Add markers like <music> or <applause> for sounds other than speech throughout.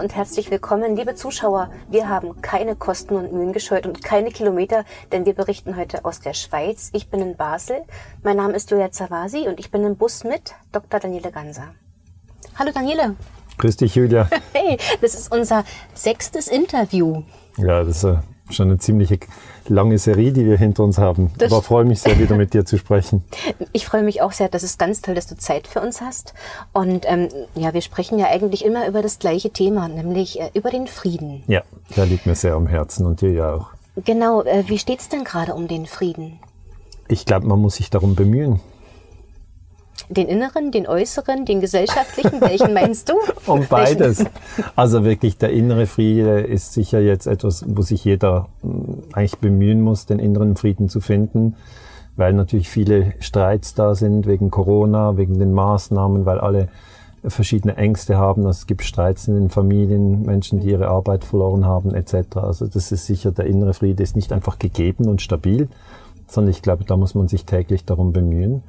Und herzlich willkommen, liebe Zuschauer. Wir haben keine Kosten und Mühen gescheut und keine Kilometer, denn wir berichten heute aus der Schweiz. Ich bin in Basel. Mein Name ist Julia Zawasi und ich bin im Bus mit Dr. Daniele Ganser. Hallo Daniele. Grüß dich, Julia. <laughs> Hey, das ist unser sechstes Interview. Ja, das ist äh, schon eine ziemliche lange Serie, die wir hinter uns haben. Das Aber freue mich sehr, wieder mit dir zu sprechen. <laughs> Ich freue mich auch sehr. Das ist ganz toll, dass du Zeit für uns hast. Und ähm, ja, wir sprechen ja eigentlich immer über das gleiche Thema, nämlich äh, über den Frieden. Ja, der liegt mir sehr am Herzen und dir ja auch. Genau. Äh, wie steht es denn gerade um den Frieden? Ich glaube, man muss sich darum bemühen. Den inneren, den äußeren, den gesellschaftlichen, welchen meinst du? <laughs> Um beides. Also wirklich der innere Friede ist sicher jetzt etwas, wo sich jeder hm, eigentlich bemühen muss, den inneren Frieden zu finden, weil natürlich viele Streits da sind wegen Corona, wegen den Maßnahmen, weil alle verschiedene Ängste haben. Also es gibt Streits in den Familien, Menschen, die ihre Arbeit verloren haben, etc. Also das ist sicher, der innere Friede ist nicht einfach gegeben und stabil, sondern ich glaube, da muss man sich täglich darum bemühen.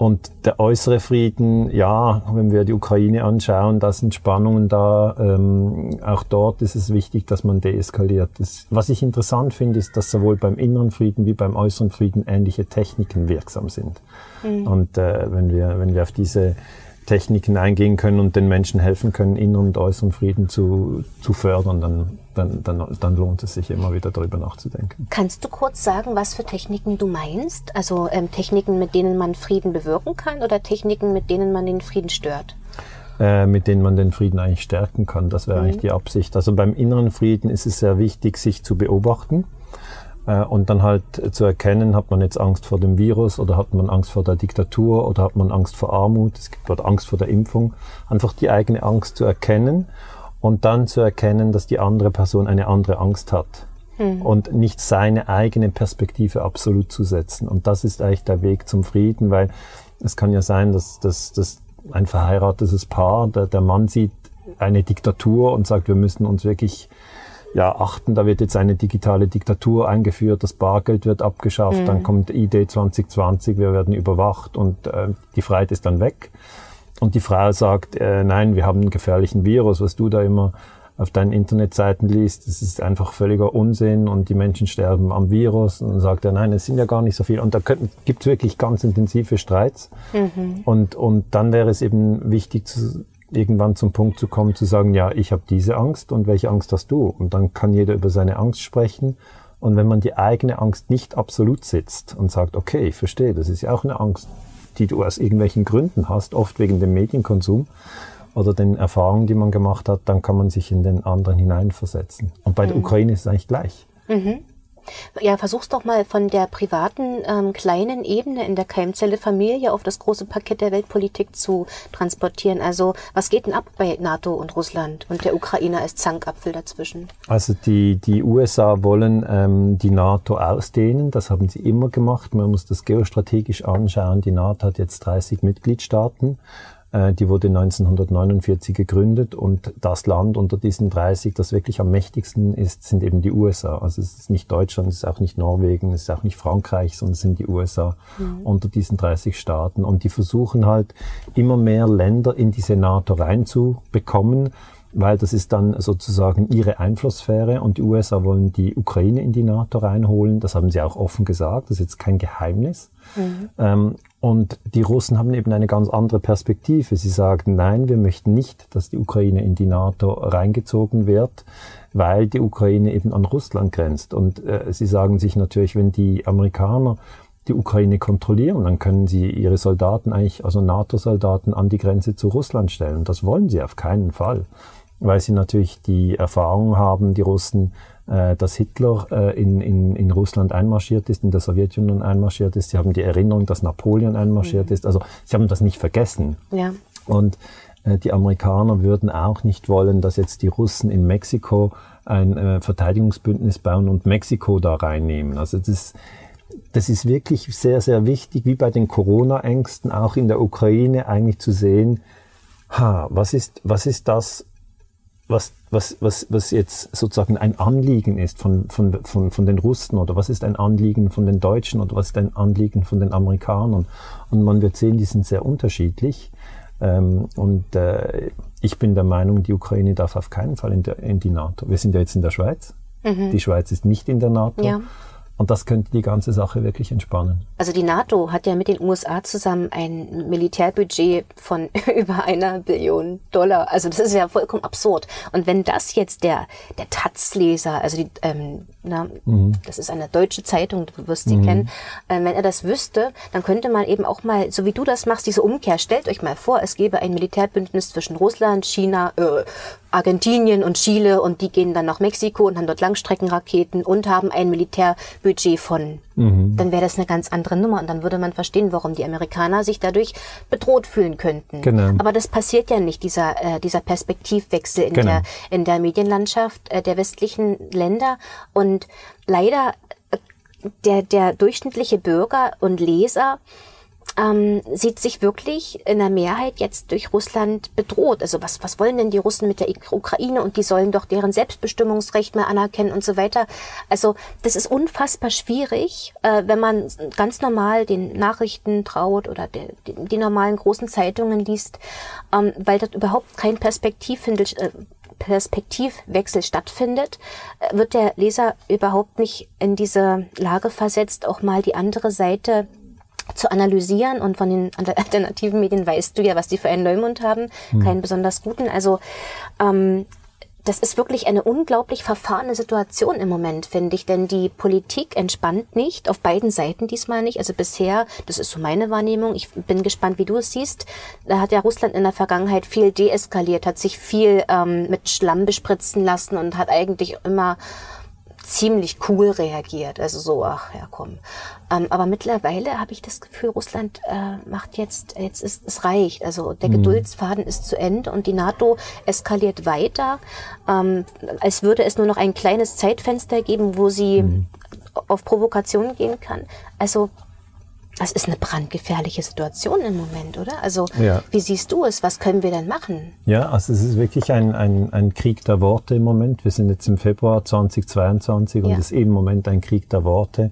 Und der äußere Frieden, ja, wenn wir die Ukraine anschauen, da sind Spannungen da. Ähm, auch dort ist es wichtig, dass man deeskaliert. Das, was ich interessant finde, ist, dass sowohl beim inneren Frieden wie beim äußeren Frieden ähnliche Techniken wirksam sind. Mhm. Und äh, wenn, wir, wenn wir auf diese Techniken eingehen können und den Menschen helfen können, inneren und äußeren Frieden zu, zu fördern, dann, dann, dann, dann lohnt es sich immer wieder darüber nachzudenken. Kannst du kurz sagen, was für Techniken du meinst? Also ähm, Techniken, mit denen man Frieden bewirken kann oder Techniken, mit denen man den Frieden stört? Äh, mit denen man den Frieden eigentlich stärken kann. Das wäre mhm. eigentlich die Absicht. Also beim inneren Frieden ist es sehr wichtig, sich zu beobachten und dann halt zu erkennen, hat man jetzt Angst vor dem Virus oder hat man Angst vor der Diktatur oder hat man Angst vor Armut, es gibt dort Angst vor der Impfung. Einfach die eigene Angst zu erkennen und dann zu erkennen, dass die andere Person eine andere Angst hat. Hm. Und nicht seine eigene Perspektive absolut zu setzen. Und das ist eigentlich der Weg zum Frieden, weil es kann ja sein, dass, dass, dass ein verheiratetes Paar, der, der Mann sieht eine Diktatur und sagt, wir müssen uns wirklich ja, achten, da wird jetzt eine digitale Diktatur eingeführt, das Bargeld wird abgeschafft, mhm. dann kommt ID 2020, wir werden überwacht und äh, die Freiheit ist dann weg. Und die Frau sagt, äh, nein, wir haben einen gefährlichen Virus, was du da immer auf deinen Internetseiten liest, das ist einfach völliger Unsinn und die Menschen sterben am Virus. Und dann sagt er, nein, es sind ja gar nicht so viele. Und da gibt es wirklich ganz intensive Streits. Mhm. Und, und dann wäre es eben wichtig, zu, irgendwann zum Punkt zu kommen, zu sagen, ja, ich habe diese Angst und welche Angst hast du? Und dann kann jeder über seine Angst sprechen. Und wenn man die eigene Angst nicht absolut sitzt und sagt, okay, ich verstehe, das ist ja auch eine Angst, die du aus irgendwelchen Gründen hast, oft wegen dem Medienkonsum oder den Erfahrungen, die man gemacht hat, dann kann man sich in den anderen hineinversetzen. Und bei mhm. der Ukraine ist es eigentlich gleich. Mhm. Ja, versuch's doch mal von der privaten ähm, kleinen Ebene in der Keimzelle Familie auf das große Paket der Weltpolitik zu transportieren. Also was geht denn ab bei NATO und Russland und der Ukraine als Zankapfel dazwischen? Also die, die USA wollen ähm, die NATO ausdehnen, das haben sie immer gemacht. Man muss das geostrategisch anschauen. Die NATO hat jetzt 30 Mitgliedstaaten. Äh, die wurde 1949 gegründet und das Land unter diesen 30, das wirklich am mächtigsten ist, sind eben die USA. Also es ist nicht Deutschland, es ist auch nicht Norwegen, es ist auch nicht Frankreich, sondern es sind die USA mhm. unter diesen 30 Staaten. Und die versuchen halt immer mehr Länder in diese NATO reinzubekommen weil das ist dann sozusagen ihre Einflusssphäre und die USA wollen die Ukraine in die NATO reinholen. Das haben sie auch offen gesagt, das ist jetzt kein Geheimnis. Mhm. Ähm, und die Russen haben eben eine ganz andere Perspektive. Sie sagen, nein, wir möchten nicht, dass die Ukraine in die NATO reingezogen wird, weil die Ukraine eben an Russland grenzt. Und äh, sie sagen sich natürlich, wenn die Amerikaner die Ukraine kontrollieren, dann können sie ihre Soldaten eigentlich, also NATO-Soldaten, an die Grenze zu Russland stellen. Das wollen sie auf keinen Fall weil sie natürlich die Erfahrung haben, die Russen, äh, dass Hitler äh, in, in, in Russland einmarschiert ist, in der Sowjetunion einmarschiert ist. Sie haben die Erinnerung, dass Napoleon einmarschiert mhm. ist. Also sie haben das nicht vergessen. Ja. Und äh, die Amerikaner würden auch nicht wollen, dass jetzt die Russen in Mexiko ein äh, Verteidigungsbündnis bauen und Mexiko da reinnehmen. Also das, das ist wirklich sehr, sehr wichtig, wie bei den Corona-Ängsten auch in der Ukraine eigentlich zu sehen, ha, was ist, was ist das, was, was, was, was jetzt sozusagen ein Anliegen ist von, von, von, von den Russen oder was ist ein Anliegen von den Deutschen oder was ist ein Anliegen von den Amerikanern. Und man wird sehen, die sind sehr unterschiedlich. Ähm, und äh, ich bin der Meinung, die Ukraine darf auf keinen Fall in, der, in die NATO. Wir sind ja jetzt in der Schweiz. Mhm. Die Schweiz ist nicht in der NATO. Ja. Und das könnte die ganze Sache wirklich entspannen. Also die NATO hat ja mit den USA zusammen ein Militärbudget von <laughs> über einer Billion Dollar. Also das ist ja vollkommen absurd. Und wenn das jetzt der, der Taz-Leser, also die, ähm, na, mhm. das ist eine deutsche Zeitung, du wirst sie mhm. kennen, äh, wenn er das wüsste, dann könnte man eben auch mal, so wie du das machst, diese Umkehr, stellt euch mal vor, es gäbe ein Militärbündnis zwischen Russland, China, äh, Argentinien und Chile und die gehen dann nach Mexiko und haben dort Langstreckenraketen und haben ein Militärbudget von. Mhm. Dann wäre das eine ganz andere Nummer und dann würde man verstehen, warum die Amerikaner sich dadurch bedroht fühlen könnten. Genau. Aber das passiert ja nicht, dieser, äh, dieser Perspektivwechsel in, genau. der, in der Medienlandschaft äh, der westlichen Länder. Und leider äh, der, der durchschnittliche Bürger und Leser ähm, sieht sich wirklich in der Mehrheit jetzt durch Russland bedroht. Also was, was wollen denn die Russen mit der Ukraine und die sollen doch deren Selbstbestimmungsrecht mehr anerkennen und so weiter. Also das ist unfassbar schwierig, äh, wenn man ganz normal den Nachrichten traut oder die, die, die normalen großen Zeitungen liest, ähm, weil dort überhaupt kein Perspektivwindel äh, Perspektivwechsel stattfindet, äh, wird der Leser überhaupt nicht in diese Lage versetzt, auch mal die andere Seite zu analysieren und von den <laughs> alternativen Medien weißt du ja, was die für einen Neumund haben, hm. keinen besonders guten. Also ähm, das ist wirklich eine unglaublich verfahrene Situation im Moment, finde ich, denn die Politik entspannt nicht, auf beiden Seiten diesmal nicht. Also bisher, das ist so meine Wahrnehmung, ich bin gespannt, wie du es siehst, da hat ja Russland in der Vergangenheit viel deeskaliert, hat sich viel ähm, mit Schlamm bespritzen lassen und hat eigentlich immer ziemlich cool reagiert. Also so, ach ja, komm. Ähm, aber mittlerweile habe ich das Gefühl, Russland äh, macht jetzt, jetzt ist es reicht. Also der mhm. Geduldsfaden ist zu Ende und die NATO eskaliert weiter, ähm, als würde es nur noch ein kleines Zeitfenster geben, wo sie mhm. auf Provokation gehen kann. Also das ist eine brandgefährliche Situation im Moment, oder? Also ja. wie siehst du es? Was können wir denn machen? Ja, also es ist wirklich ein, ein, ein Krieg der Worte im Moment. Wir sind jetzt im Februar 2022 und es ist eben im Moment ein Krieg der Worte.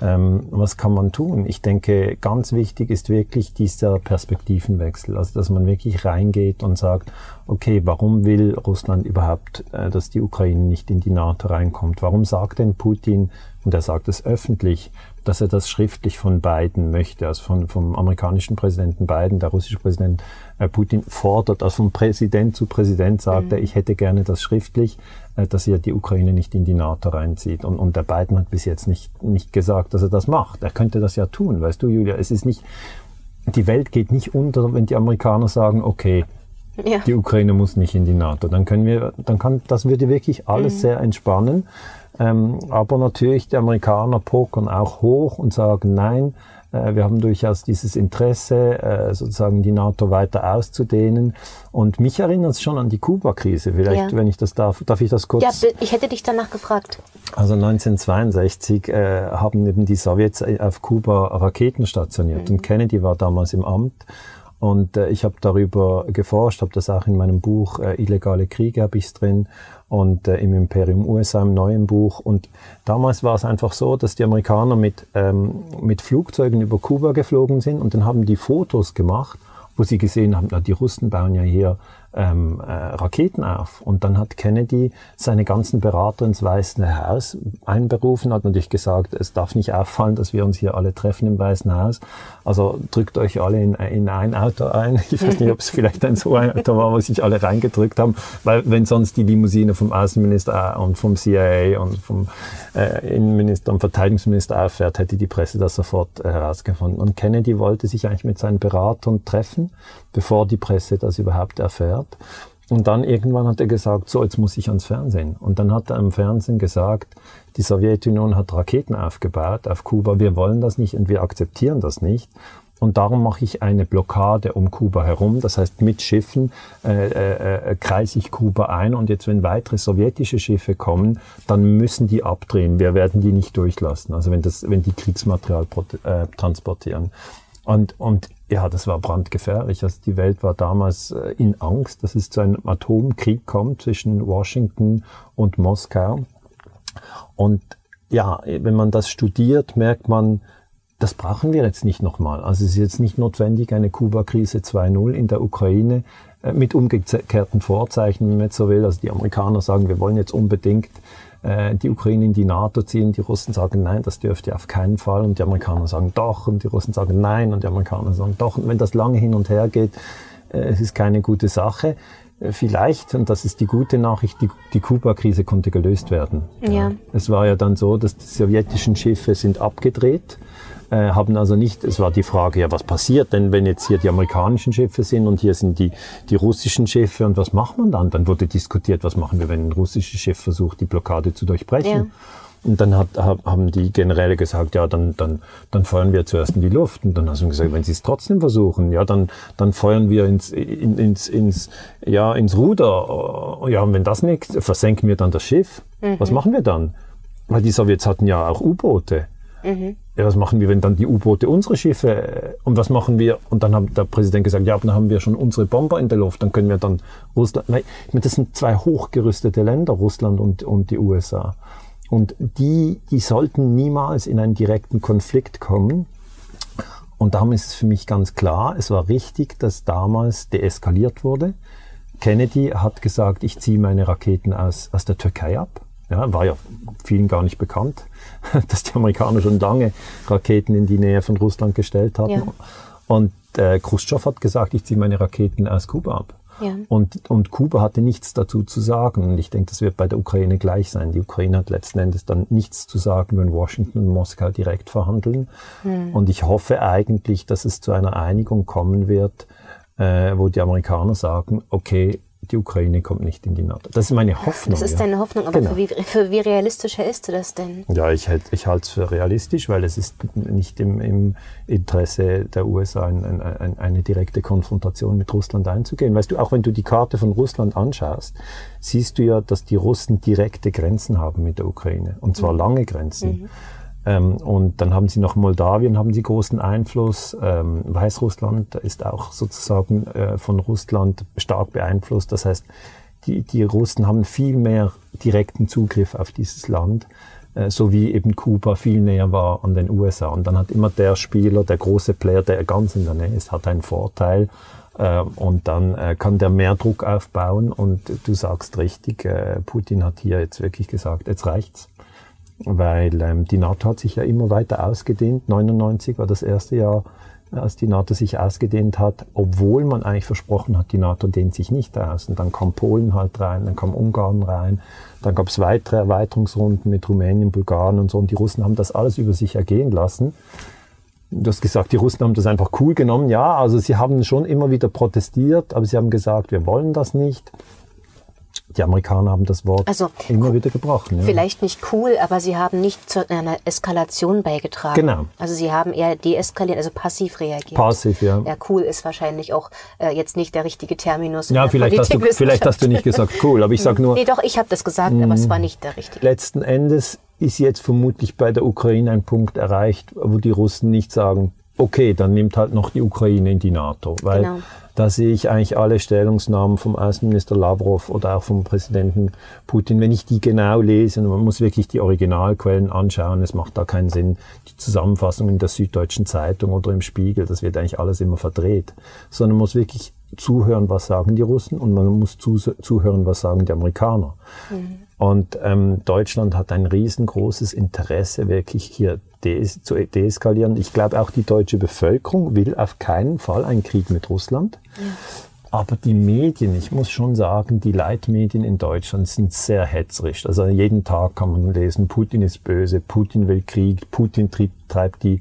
Ähm, was kann man tun? Ich denke, ganz wichtig ist wirklich dieser Perspektivenwechsel, also dass man wirklich reingeht und sagt, okay, warum will Russland überhaupt, äh, dass die Ukraine nicht in die NATO reinkommt? Warum sagt denn Putin, und er sagt es öffentlich, dass er das schriftlich von Biden möchte, also von, vom amerikanischen Präsidenten Biden, der russische Präsident äh, Putin fordert, also vom Präsident zu Präsident sagt mhm. er, ich hätte gerne das schriftlich, äh, dass er die Ukraine nicht in die NATO reinzieht. Und, und der Biden hat bis jetzt nicht, nicht gesagt, dass er das macht. Er könnte das ja tun, weißt du, Julia. Es ist nicht, die Welt geht nicht unter, wenn die Amerikaner sagen, okay, ja. die Ukraine muss nicht in die NATO. Dann können wir, dann kann, das würde wirklich alles mhm. sehr entspannen. Ähm, aber natürlich, die Amerikaner pokern auch hoch und sagen, nein, äh, wir haben durchaus dieses Interesse, äh, sozusagen die NATO weiter auszudehnen. Und mich erinnert es schon an die Kuba-Krise. Vielleicht, ja. wenn ich das darf, darf ich das kurz? Ja, ich hätte dich danach gefragt. Also 1962 äh, haben eben die Sowjets auf Kuba Raketen stationiert. Mhm. Und Kennedy war damals im Amt. Und äh, ich habe darüber geforscht, habe das auch in meinem Buch äh, Illegale Kriege habe ich drin und äh, im Imperium USA im neuen Buch. Und damals war es einfach so, dass die Amerikaner mit, ähm, mit Flugzeugen über Kuba geflogen sind und dann haben die Fotos gemacht, wo sie gesehen haben, na, die Russen bauen ja hier ähm, äh, Raketen auf. Und dann hat Kennedy seine ganzen Berater ins Weiße Haus einberufen, hat natürlich gesagt, es darf nicht auffallen, dass wir uns hier alle treffen im Weißen Haus. Also drückt euch alle in, in ein Auto ein. <laughs> Ich weiß nicht, ob es vielleicht ein so ein Auto war, wo sich alle reingedrückt haben, weil wenn sonst die Limousine vom Außenminister und vom CIA und vom äh, Innenminister und Verteidigungsminister auffährt, hätte die Presse das sofort äh, herausgefunden. Und Kennedy wollte sich eigentlich mit seinen Beratern treffen, bevor die Presse das überhaupt erfährt. Und dann irgendwann hat er gesagt, so, jetzt muss ich ans Fernsehen. Und dann hat er im Fernsehen gesagt, die Sowjetunion hat Raketen aufgebaut auf Kuba, wir wollen das nicht und wir akzeptieren das nicht. Und darum mache ich eine Blockade um Kuba herum. Das heißt, mit Schiffen äh, äh, äh, kreise ich Kuba ein. Und jetzt, wenn weitere sowjetische Schiffe kommen, dann müssen die abdrehen. Wir werden die nicht durchlassen. Also wenn, das, wenn die Kriegsmaterial äh, transportieren. Und, und ja, das war brandgefährlich. Also die Welt war damals äh, in Angst, dass es zu einem Atomkrieg kommt zwischen Washington und Moskau. Und ja, wenn man das studiert, merkt man, das brauchen wir jetzt nicht nochmal. Also es ist jetzt nicht notwendig, eine Kuba-Krise 2.0 in der Ukraine äh, mit umgekehrten Vorzeichen, wenn man jetzt so will. Also die Amerikaner sagen, wir wollen jetzt unbedingt äh, die Ukraine in die NATO ziehen. Die Russen sagen, nein, das dürfte auf keinen Fall. Und die Amerikaner sagen doch. Und die Russen sagen nein. Und die Amerikaner sagen doch. Und wenn das lange hin und her geht, äh, es ist keine gute Sache. Äh, vielleicht, und das ist die gute Nachricht, die, die Kuba-Krise konnte gelöst werden. Ja. ja. Es war ja dann so, dass die sowjetischen Schiffe sind abgedreht äh, haben also nicht, es war die Frage, ja, was passiert denn, wenn jetzt hier die amerikanischen Schiffe sind und hier sind die, die russischen Schiffe und was macht man dann? Dann wurde diskutiert, was machen wir, wenn ein russisches Schiff versucht, die Blockade zu durchbrechen. Ja. Und dann hat, haben die Generäle gesagt, ja, dann, dann, dann feuern wir zuerst in die Luft. Und dann haben sie gesagt, wenn sie es trotzdem versuchen, ja, dann, dann feuern wir ins, in, ins, ins, ja, ins Ruder. Ja, und wenn das nicht, versenken wir dann das Schiff. Mhm. Was machen wir dann? Weil die Sowjets hatten ja auch U-Boote. Mhm. Ja, was machen wir, wenn dann die U-Boote unsere Schiffe äh, und was machen wir? Und dann hat der Präsident gesagt, ja, dann haben wir schon unsere Bomber in der Luft, dann können wir dann Russland. Nein, ich meine, das sind zwei hochgerüstete Länder, Russland und, und die USA. Und die, die sollten niemals in einen direkten Konflikt kommen. Und darum ist es für mich ganz klar, es war richtig, dass damals deeskaliert wurde. Kennedy hat gesagt, ich ziehe meine Raketen aus, aus der Türkei ab. Ja, war ja vielen gar nicht bekannt, <laughs> dass die Amerikaner schon lange Raketen in die Nähe von Russland gestellt hatten. Ja. Und äh, Khrushchev hat gesagt, ich ziehe meine Raketen aus Kuba ab. Ja. Und, und Kuba hatte nichts dazu zu sagen. Und ich denke, das wird bei der Ukraine gleich sein. Die Ukraine hat letzten Endes dann nichts zu sagen, wenn Washington und Moskau direkt verhandeln. Hm. Und ich hoffe eigentlich, dass es zu einer Einigung kommen wird, äh, wo die Amerikaner sagen, okay, die Ukraine kommt nicht in die NATO. Das ist meine Hoffnung. Das ist deine Hoffnung, aber genau. für, wie, für, wie, realistisch hältst du das denn? Ja, ich, halt, ich halte es für realistisch, weil es ist nicht im, im Interesse der USA ein, ein, ein, eine direkte Konfrontation mit Russland einzugehen. Weißt du, auch wenn du die Karte von Russland anschaust, siehst du ja, dass die Russen direkte Grenzen haben mit der Ukraine. Und zwar mhm. lange Grenzen. Mhm. Ähm, und dann haben sie noch Moldawien, haben sie großen Einfluss. Ähm, Weißrussland ist auch sozusagen äh, von Russland stark beeinflusst. Das heißt, die, die Russen haben viel mehr direkten Zugriff auf dieses Land, äh, so wie eben Kuba viel näher war an den USA. Und dann hat immer der Spieler, der große Player, der ganz in der Nähe ist, hat einen Vorteil. Äh, und dann äh, kann der mehr Druck aufbauen. Und du sagst richtig, äh, Putin hat hier jetzt wirklich gesagt, jetzt reicht's weil ähm, die NATO hat sich ja immer weiter ausgedehnt. 99 war das erste Jahr, als die NATO sich ausgedehnt hat, obwohl man eigentlich versprochen hat, die NATO dehnt sich nicht aus. Und dann kam Polen halt rein, dann kam Ungarn rein, dann gab es weitere Erweiterungsrunden mit Rumänien, Bulgarien und so. Und die Russen haben das alles über sich ergehen lassen. Du hast gesagt, die Russen haben das einfach cool genommen. Ja, also sie haben schon immer wieder protestiert, aber sie haben gesagt, wir wollen das nicht die Amerikaner haben das Wort also, immer wieder gebrochen. Ja. Vielleicht nicht cool, aber sie haben nicht zu einer Eskalation beigetragen. Genau. Also sie haben eher deeskaliert, also passiv reagiert. Passiv, ja. Ja, cool ist wahrscheinlich auch äh, jetzt nicht der richtige Terminus. Ja, vielleicht hast, du, vielleicht hast du nicht gesagt cool, aber ich sag nur. Nee, doch, ich habe das gesagt, aber es war nicht der richtige. Letzten Endes ist jetzt vermutlich bei der Ukraine ein Punkt erreicht, wo die Russen nicht sagen, okay, dann nimmt halt noch die Ukraine in die NATO. Weil genau. Da sehe ich eigentlich alle Stellungsnahmen vom Außenminister Lavrov oder auch vom Präsidenten Putin, wenn ich die genau lese, und man muss wirklich die Originalquellen anschauen, es macht da keinen Sinn, die Zusammenfassung in der Süddeutschen Zeitung oder im Spiegel, das wird eigentlich alles immer verdreht, sondern man muss wirklich zuhören, was sagen die Russen und man muss zuhören, was sagen die Amerikaner. Mhm. Und ähm, Deutschland hat ein riesengroßes Interesse, wirklich hier dees zu deeskalieren. Ich glaube, auch die deutsche Bevölkerung will auf keinen Fall einen Krieg mit Russland. Ja. Aber die Medien, ich muss schon sagen, die Leitmedien in Deutschland sind sehr hetzerisch. Also jeden Tag kann man lesen, Putin ist böse, Putin will Krieg, Putin treibt die,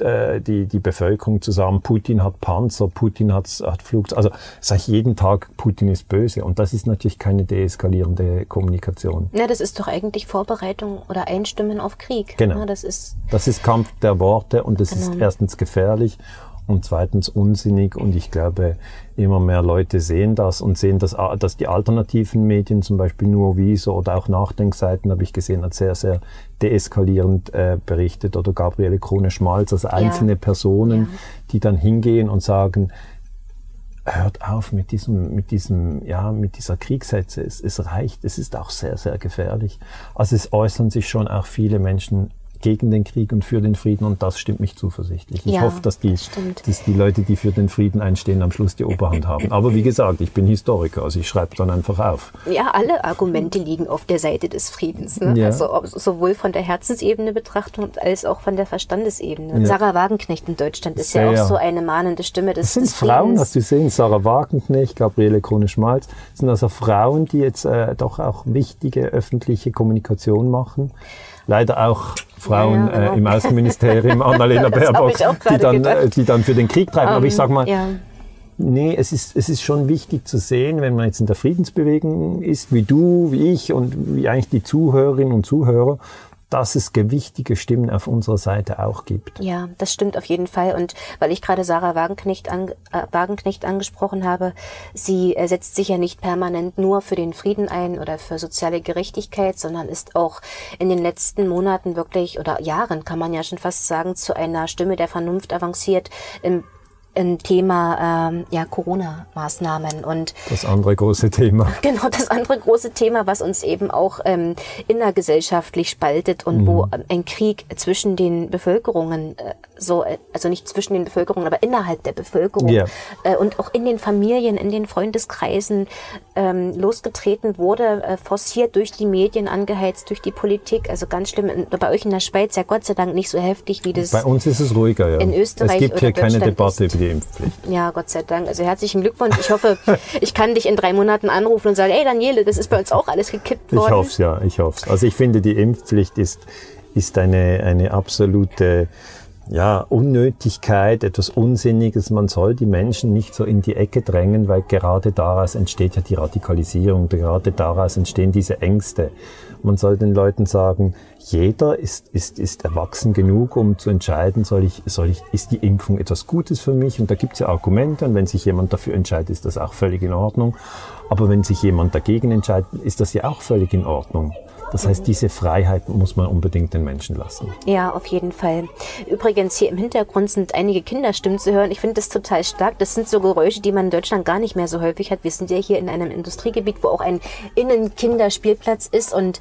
äh, die, die Bevölkerung zusammen. Putin hat Panzer, Putin hat, hat Flugzeuge. Also sage ich jeden Tag, Putin ist böse. Und das ist natürlich keine deeskalierende Kommunikation. Ja, das ist doch eigentlich Vorbereitung oder Einstimmen auf Krieg. Genau. Ja, das, ist das ist Kampf der Worte und das genau. ist erstens gefährlich und zweitens unsinnig. Und ich glaube, immer mehr Leute sehen das und sehen, dass, dass die alternativen Medien, zum Beispiel nur Wieso oder auch Nachdenkseiten, habe ich gesehen, hat sehr, sehr deeskalierend äh, berichtet oder Gabriele Krone-Schmalz, also einzelne ja. Personen, ja. die dann hingehen und sagen, hört auf mit diesem, mit diesem, ja, mit dieser Kriegshetze. Es, es reicht. Es ist auch sehr, sehr gefährlich. Also es äußern sich schon auch viele Menschen gegen den Krieg und für den Frieden und das stimmt mich zuversichtlich. Ich ja, hoffe, dass die, dass die Leute, die für den Frieden einstehen, am Schluss die Oberhand haben. Aber wie gesagt, ich bin Historiker, also ich schreibe dann einfach auf. Ja, alle Argumente liegen auf der Seite des Friedens. Ne? Ja. Also sowohl von der Herzensebene betrachtet als auch von der Verstandesebene. Ja. Sarah Wagenknecht in Deutschland ist Sehr, ja auch so eine mahnende Stimme des, das sind des Frauen, hast du gesehen, Sarah Wagenknecht, Gabriele Krone-Schmalz, sind also Frauen, die jetzt äh, doch auch wichtige öffentliche Kommunikation machen leider auch Frauen ja, genau. äh, im Außenministerium, <laughs> Annalena Baerbock, die dann, äh, die dann für den Krieg treiben. Um, Aber ich sage mal, ja. nee, es ist, es ist schon wichtig zu sehen, wenn man jetzt in der Friedensbewegung ist, wie du, wie ich und wie eigentlich die Zuhörerinnen und Zuhörer, dass es gewichtige Stimmen auf unserer Seite auch gibt. Ja, das stimmt auf jeden Fall. Und weil ich gerade Sarah Wagenknecht, an, äh, Wagenknecht angesprochen habe, sie äh, setzt sich ja nicht permanent nur für den Frieden ein oder für soziale Gerechtigkeit, sondern ist auch in den letzten Monaten wirklich oder Jahren, kann man ja schon fast sagen, zu einer Stimme der Vernunft avanciert im ein Thema ähm, ja, Corona-Maßnahmen und das andere große Thema. <laughs> Genau, das andere große Thema, was uns eben auch ähm, innergesellschaftlich spaltet und mhm. wo ein Krieg zwischen den Bevölkerungen äh, so, äh, also nicht zwischen den Bevölkerungen, aber innerhalb der Bevölkerung yeah. äh, und auch in den Familien, in den Freundeskreisen ähm, losgetreten wurde, äh, forciert durch die Medien, angeheizt durch die Politik. Also ganz schlimm. Bei euch in der Schweiz ja Gott sei Dank nicht so heftig wie das. Bei uns ist es ruhiger, ja. In Österreich. Es gibt hier keine Debatte ist. Die Impfpflicht. Ja, Gott sei Dank. Also herzlichen Glückwunsch. Ich hoffe, <laughs> ich kann dich in drei Monaten anrufen und sagen, ey Daniele, das ist bei uns auch alles gekippt worden. Ich hoffe es, ja, ich hoffe es. Also ich finde, die Impfpflicht ist, ist eine, eine absolute ja, Unnötigkeit, etwas Unsinniges. Man soll die Menschen nicht so in die Ecke drängen, weil gerade daraus entsteht ja die Radikalisierung, gerade daraus entstehen diese Ängste. Man soll den Leuten sagen, jeder ist, ist, ist erwachsen genug, um zu entscheiden, soll ich, soll ich, ist die Impfung etwas Gutes für mich? Und da gibt es ja Argumente und wenn sich jemand dafür entscheidet, ist das auch völlig in Ordnung. Aber wenn sich jemand dagegen entscheidet, ist das ja auch völlig in Ordnung. Das heißt, diese Freiheit muss man unbedingt den Menschen lassen. Ja, auf jeden Fall. Übrigens, hier im Hintergrund sind einige Kinderstimmen zu hören. Ich finde das total stark. Das sind so Geräusche, die man in Deutschland gar nicht mehr so häufig hat. Wir sind ja hier in einem Industriegebiet, wo auch ein Innenkinderspielplatz ist und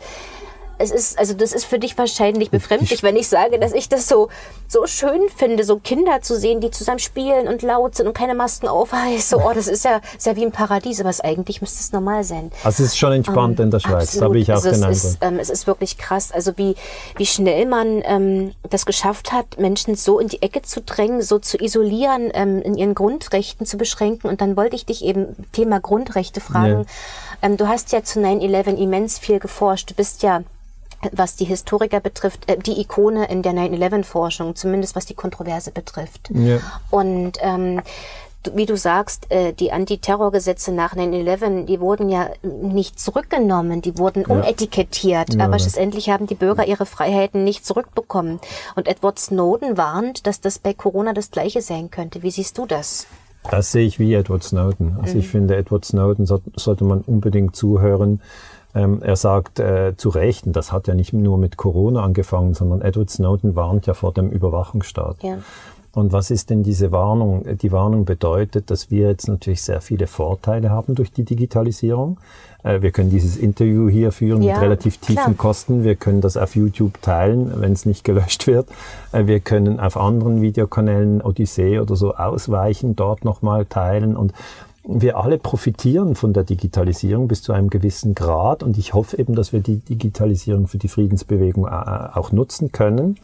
es ist, also das ist für dich wahrscheinlich befremdlich, wenn ich sage, dass ich das so, so schön finde, so Kinder zu sehen, die zusammen spielen und laut sind und keine Masken aufhalten. So, oh, das ist ja, ist ja wie ein Paradies, aber es eigentlich müsste es normal sein. Also es ist schon entspannt um, in der ähm, Schweiz, habe ich auch also genannt. Es ist, ähm, es ist wirklich krass, also wie, wie schnell man ähm, das geschafft hat, Menschen so in die Ecke zu drängen, so zu isolieren, ähm, in ihren Grundrechten zu beschränken. Und dann wollte ich dich eben Thema Grundrechte fragen. Ja. Ähm, du hast ja zu 9-11 immens viel geforscht. Du bist ja was die Historiker betrifft, äh, die Ikone in der 9-11-Forschung, zumindest was die Kontroverse betrifft. Ja. Und ähm, wie du sagst, äh, die Antiterrorgesetze nach 9-11, die wurden ja nicht zurückgenommen, die wurden ja. umetikettiert, ja, aber schlussendlich haben die Bürger ihre Freiheiten nicht zurückbekommen. Und Edward Snowden warnt, dass das bei Corona das Gleiche sein könnte. Wie siehst du das? Das sehe ich wie Edward Snowden. Also mhm. ich finde, Edward Snowden sollte man unbedingt zuhören. Ähm, er sagt äh, zu Recht, und das hat ja nicht nur mit Corona angefangen, sondern Edward Snowden warnt ja vor dem Überwachungsstaat. Ja. Und was ist denn diese Warnung? Die Warnung bedeutet, dass wir jetzt natürlich sehr viele Vorteile haben durch die Digitalisierung. Äh, wir können dieses Interview hier führen ja, mit relativ tiefen klar. Kosten. Wir können das auf YouTube teilen, wenn es nicht gelöscht wird. Äh, wir können auf anderen Videokanälen, Odyssee oder so ausweichen, dort nochmal teilen. Und wir alle profitieren von der Digitalisierung bis zu einem gewissen Grad und ich hoffe eben, dass wir die Digitalisierung für die Friedensbewegung äh, auch nutzen können.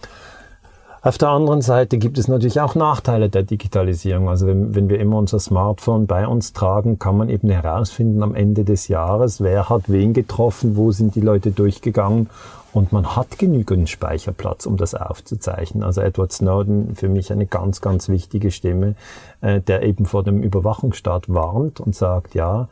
Auf der anderen Seite gibt es natürlich auch Nachteile der Digitalisierung. Also wenn, wenn, wir immer unser Smartphone bei uns tragen, kann man eben herausfinden am Ende des Jahres, wer hat wen getroffen, wo sind die Leute durchgegangen und man hat genügend Speicherplatz, um das aufzuzeichnen. Also Edward Snowden für mich eine ganz, ganz wichtige Stimme, äh, der eben vor dem Überwachungsstaat warnt und sagt, ja,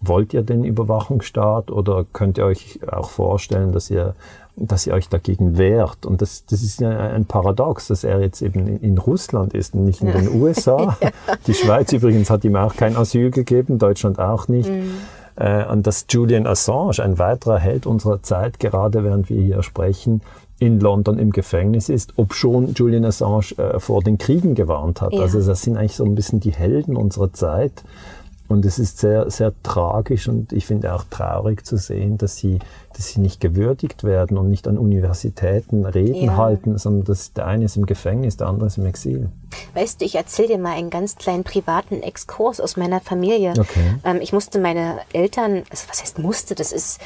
wollt ihr den Überwachungsstaat oder könnt ihr euch auch vorstellen, dass ihr dass ihr euch dagegen wehrt. Und das, das ist ja ein Paradox, dass er jetzt eben in Russland ist und nicht in den USA. <laughs> ja. Die Schweiz übrigens hat ihm auch kein Asyl gegeben, Deutschland auch nicht. Mhm. Äh, und dass Julian Assange, ein weiterer Held unserer Zeit, gerade während wir hier sprechen, in London im Gefängnis ist, ob schon Julian Assange äh, vor den Kriegen gewarnt hat. Ja. Also das sind eigentlich so ein bisschen die Helden unserer Zeit. Und es ist sehr, sehr tragisch und ich finde auch traurig zu sehen, dass sie dass sie nicht gewürdigt werden und nicht an Universitäten Reden ja. halten, sondern dass der eine ist im Gefängnis, der andere ist im Exil. Weißt du, ich erzähle dir mal einen ganz kleinen privaten Exkurs aus meiner Familie. Okay. Ähm, ich musste meine Eltern, also was heißt musste, das ist,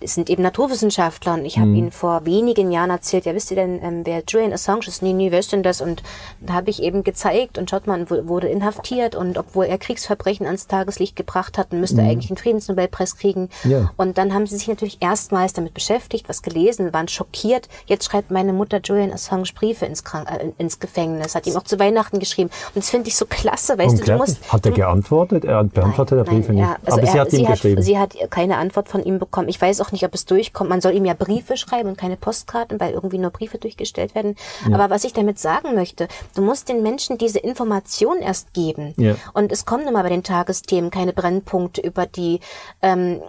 das sind eben Naturwissenschaftler und ich habe hm. ihnen vor wenigen Jahren erzählt, ja wisst ihr denn, ähm, wer Julian Assange ist? Nee, nee, wer ist denn das? Und da habe ich eben gezeigt und schaut mal, wurde inhaftiert und obwohl er Kriegsverbrechen ans Tageslicht gebracht hat, müsste hm. eigentlich einen Friedensnobelpreis kriegen. Ja. Und dann haben sie sich natürlich erstmal erstmals damit beschäftigt, was gelesen, waren schockiert. Jetzt schreibt meine Mutter Julian Assange Briefe ins, Krank äh, ins Gefängnis, hat ihm auch zu Weihnachten geschrieben. Und das finde ich so klasse, weißt du, du musst... Hat er geantwortet? Er beantwortet der Briefe nicht. Also Aber er, sie hat ihm sie geschrieben. Hat, sie hat keine Antwort von ihm bekommen. Ich weiß auch nicht, ob es durchkommt. Man soll ihm ja Briefe schreiben und keine Postkarten, weil irgendwie nur Briefe durchgestellt werden. Ja. Aber was ich damit sagen möchte, du musst den Menschen diese Information erst geben. Ja. Und es kommen immer bei den Tagesthemen keine Brennpunkte über die ähm,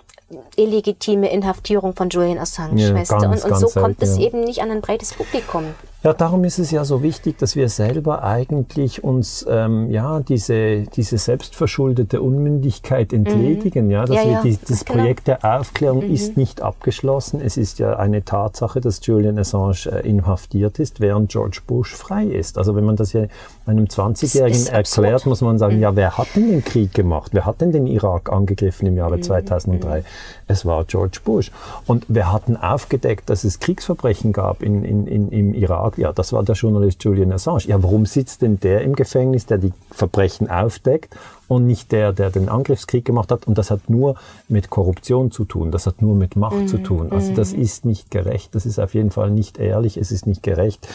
illegitime Inhaftierung von Julian Assange, ja, weißt ganz, du? Und, und so kommt es ja. eben nicht an ein breites Publikum. Ja, darum ist es ja so wichtig, dass wir selber eigentlich uns ähm, ja diese diese selbstverschuldete Unmündigkeit entledigen, mhm. ja, dass ja, wir die, das genau. Projekt der Aufklärung mhm. ist nicht abgeschlossen. Es ist ja eine Tatsache, dass Julian Assange äh, inhaftiert ist, während George Bush frei ist. Also wenn man das ja einem 20-Jährigen erklärt, absurd. muss man sagen, mhm. ja, wer hat denn den Krieg gemacht? Wer hat denn den Irak angegriffen im Jahre 2003? Mhm. Es war George Bush. Und wir hatten aufgedeckt, dass es Kriegsverbrechen gab in, in, in, im Irak. Ja, das war der Journalist Julian Assange. Ja, warum sitzt denn der im Gefängnis, der die Verbrechen aufdeckt und nicht der, der den Angriffskrieg gemacht hat? Und das hat nur mit Korruption zu tun. Das hat nur mit Macht mhm. zu tun. Also das mhm. ist nicht gerecht. Das ist auf jeden Fall nicht ehrlich. Es ist nicht gerecht.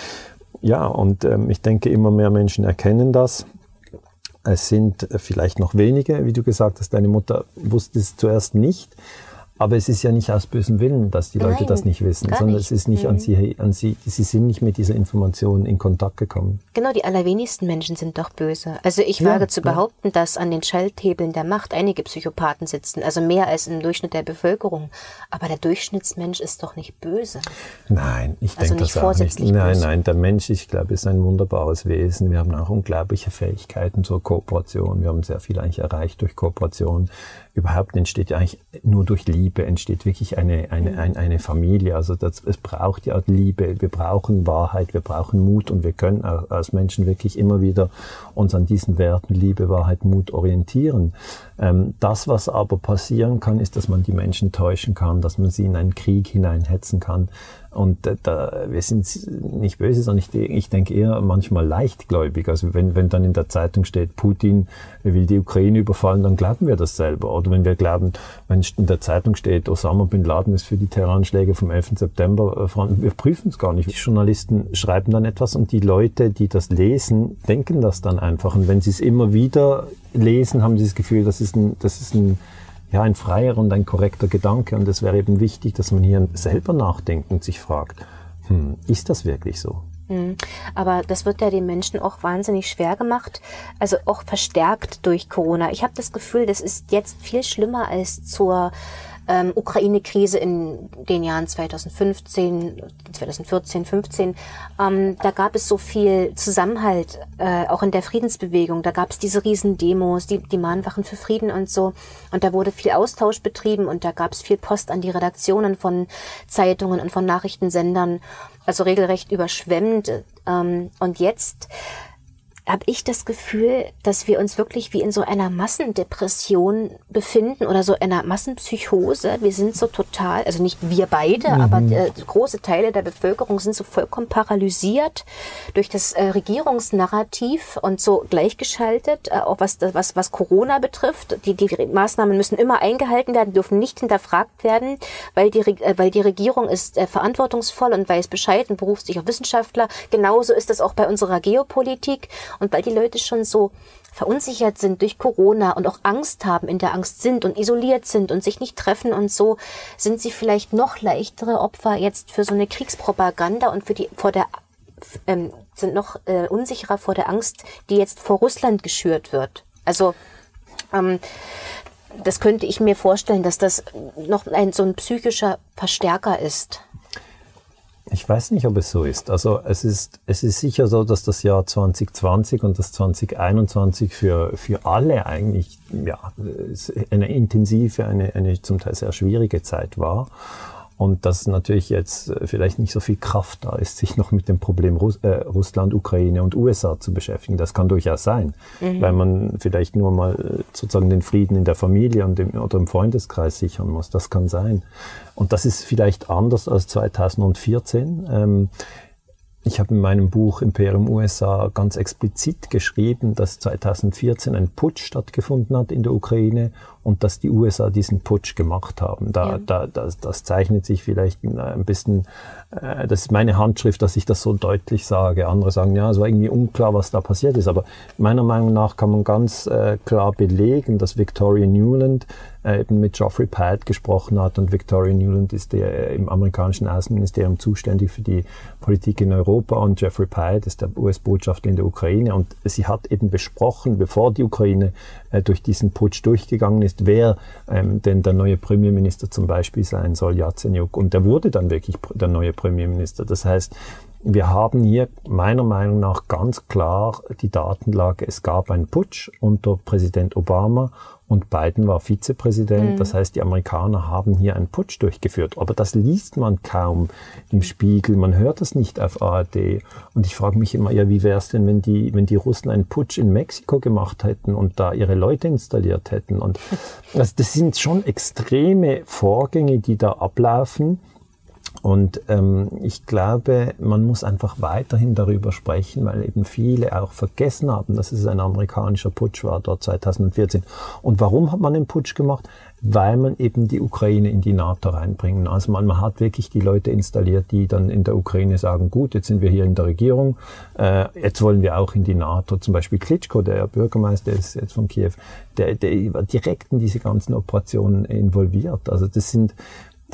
Ja, und ähm, ich denke, immer mehr Menschen erkennen das. Es sind vielleicht noch wenige, wie du gesagt hast, deine Mutter wusste es zuerst nicht. Aber es ist ja nicht aus bösem Willen, dass die Leute Nein, das nicht wissen, sondern nicht. es ist nicht mhm. an sie, an sie, sie sind nicht mit dieser Information in Kontakt gekommen. Genau, die allerwenigsten Menschen sind doch böse. Also ich ja, wage zu ja. behaupten, dass an den Schalthebeln der Macht einige Psychopathen sitzen, also mehr als im Durchschnitt der Bevölkerung. Aber der Durchschnittsmensch ist doch nicht böse. Nein, ich also denke das auch nicht. Nein, nein, der Mensch, ich glaube, ist ein wunderbares Wesen. Wir haben auch unglaubliche Fähigkeiten zur Kooperation. Wir haben sehr viel eigentlich erreicht durch Kooperation überhaupt entsteht ja eigentlich nur durch Liebe, entsteht wirklich eine, eine, mhm. eine, eine Familie. Also das, es braucht ja Liebe, wir brauchen Wahrheit, wir brauchen Mut und wir können als Menschen wirklich immer wieder uns an diesen Werten Liebe, Wahrheit, Mut orientieren. Ähm, das, was aber passieren kann, ist, dass man die Menschen täuschen kann, dass man sie in einen Krieg hineinhetzen kann. Und äh, da, wir sind nicht böse, sondern ich, ich denke eher manchmal leichtgläubig. Also wenn, wenn dann in der Zeitung steht, Putin will die Ukraine überfallen, dann glauben wir das selber. Oder wenn wir glauben, wenn in der Zeitung steht, Osama Bin Laden ist für die Terroranschläge vom 11. September, äh, wir prüfen es gar nicht. Die Journalisten schreiben dann etwas und die Leute, die das lesen, denken das dann einfach. Und wenn sie es immer wieder lesen, haben sie das Gefühl, das ist ein, das ist ein ja, ein freier und ein korrekter Gedanke. Und es wäre eben wichtig, dass man hier selber nachdenkt und sich fragt, hm, ist das wirklich so? Hm. Aber das wird ja den Menschen auch wahnsinnig schwer gemacht, also auch verstärkt durch Corona. Ich habe das Gefühl, das ist jetzt viel schlimmer als zur ähm, Ukraine-Krise in den Jahren 2015, 2014, 15, ähm, da gab es so viel Zusammenhalt, äh, auch in der Friedensbewegung. Da gab es diese riesen Demos, die, die Mahnwachen für Frieden und so. Und da wurde viel Austausch betrieben und da gab es viel Post an die Redaktionen von Zeitungen und von Nachrichtensendern. Also regelrecht überschwemmt. Ähm, und jetzt habe ich das Gefühl, dass wir uns wirklich wie in so einer Massendepression befinden oder so einer Massenpsychose. Wir sind so total, also nicht wir beide, mhm. aber äh, große Teile der Bevölkerung sind so vollkommen paralysiert durch das äh, Regierungsnarrativ und so gleichgeschaltet, äh, auch was, was, was Corona betrifft. Die, die Maßnahmen müssen immer eingehalten werden, dürfen nicht hinterfragt werden, weil die, äh, weil die Regierung ist äh, verantwortungsvoll und weiß Bescheid und beruft sich auf Wissenschaftler. Genauso ist das auch bei unserer Geopolitik. Und weil die Leute schon so verunsichert sind durch Corona und auch Angst haben, in der Angst sind und isoliert sind und sich nicht treffen und so, sind sie vielleicht noch leichtere Opfer jetzt für so eine Kriegspropaganda und für die vor der ähm, sind noch äh, unsicherer vor der Angst, die jetzt vor Russland geschürt wird. Also ähm, das könnte ich mir vorstellen, dass das noch ein so ein psychischer Verstärker ist. Ich weiß nicht, ob es so ist. Also es ist, es ist sicher so, dass das Jahr 2020 und das 2021 für, für alle eigentlich ja, eine intensive, eine, eine zum Teil sehr schwierige Zeit war. Und dass natürlich jetzt äh, vielleicht nicht so viel Kraft da ist, sich noch mit dem Problem Russ äh, Russland, Ukraine und USA zu beschäftigen. Das kann durchaus sein, mhm. weil man vielleicht nur mal äh, sozusagen den Frieden in der Familie und im, oder im Freundeskreis sichern muss. Das kann sein. Und das ist vielleicht anders als 2014. Ähm, ich habe in meinem Buch Imperium USA ganz explizit geschrieben, dass 2014 ein Putsch stattgefunden hat in der Ukraine und dass die USA diesen Putsch gemacht haben. Da, ja. da, das, das zeichnet sich vielleicht ein bisschen, äh, das ist meine Handschrift, dass ich das so deutlich sage. Andere sagen, ja, es war irgendwie unklar, was da passiert ist. Aber meiner Meinung nach kann man ganz äh, klar belegen, dass Victoria Newland äh, eben mit Geoffrey Pyatt gesprochen hat und Victoria Newland ist der äh, im amerikanischen Außenministerium zuständig für die Politik in Europa und Jeffrey Pyatt ist der US-Botschafter in der Ukraine und sie hat eben besprochen, bevor die Ukraine äh, durch diesen Putsch durchgegangen ist, wer ähm, denn der neue Premierminister zum Beispiel sein soll, Yatsenyuk. Und der wurde dann wirklich der neue Premierminister. Das heißt, wir haben hier meiner Meinung nach ganz klar die Datenlage. Es gab einen Putsch unter Präsident Obama und Biden war Vizepräsident. Mhm. Das heißt, die Amerikaner haben hier einen Putsch durchgeführt. Aber das liest man kaum im Spiegel. Man hört das nicht auf ARD. Und ich frage mich immer, ja, wie wäre es denn, wenn die, wenn die Russen einen Putsch in Mexiko gemacht hätten und da ihre Leute installiert hätten? Und <laughs> also das sind schon extreme Vorgänge, die da ablaufen. Und ähm, ich glaube, man muss einfach weiterhin darüber sprechen, weil eben viele auch vergessen haben, dass es ein amerikanischer Putsch war dort 2014. Und warum hat man den Putsch gemacht? Weil man eben die Ukraine in die NATO reinbringen. Also man, man hat wirklich die Leute installiert, die dann in der Ukraine sagen, gut, jetzt sind wir hier in der Regierung, äh, jetzt wollen wir auch in die NATO. Zum Beispiel Klitschko, der Bürgermeister ist jetzt von Kiew, der, der war direkt in diese ganzen Operationen involviert. Also das sind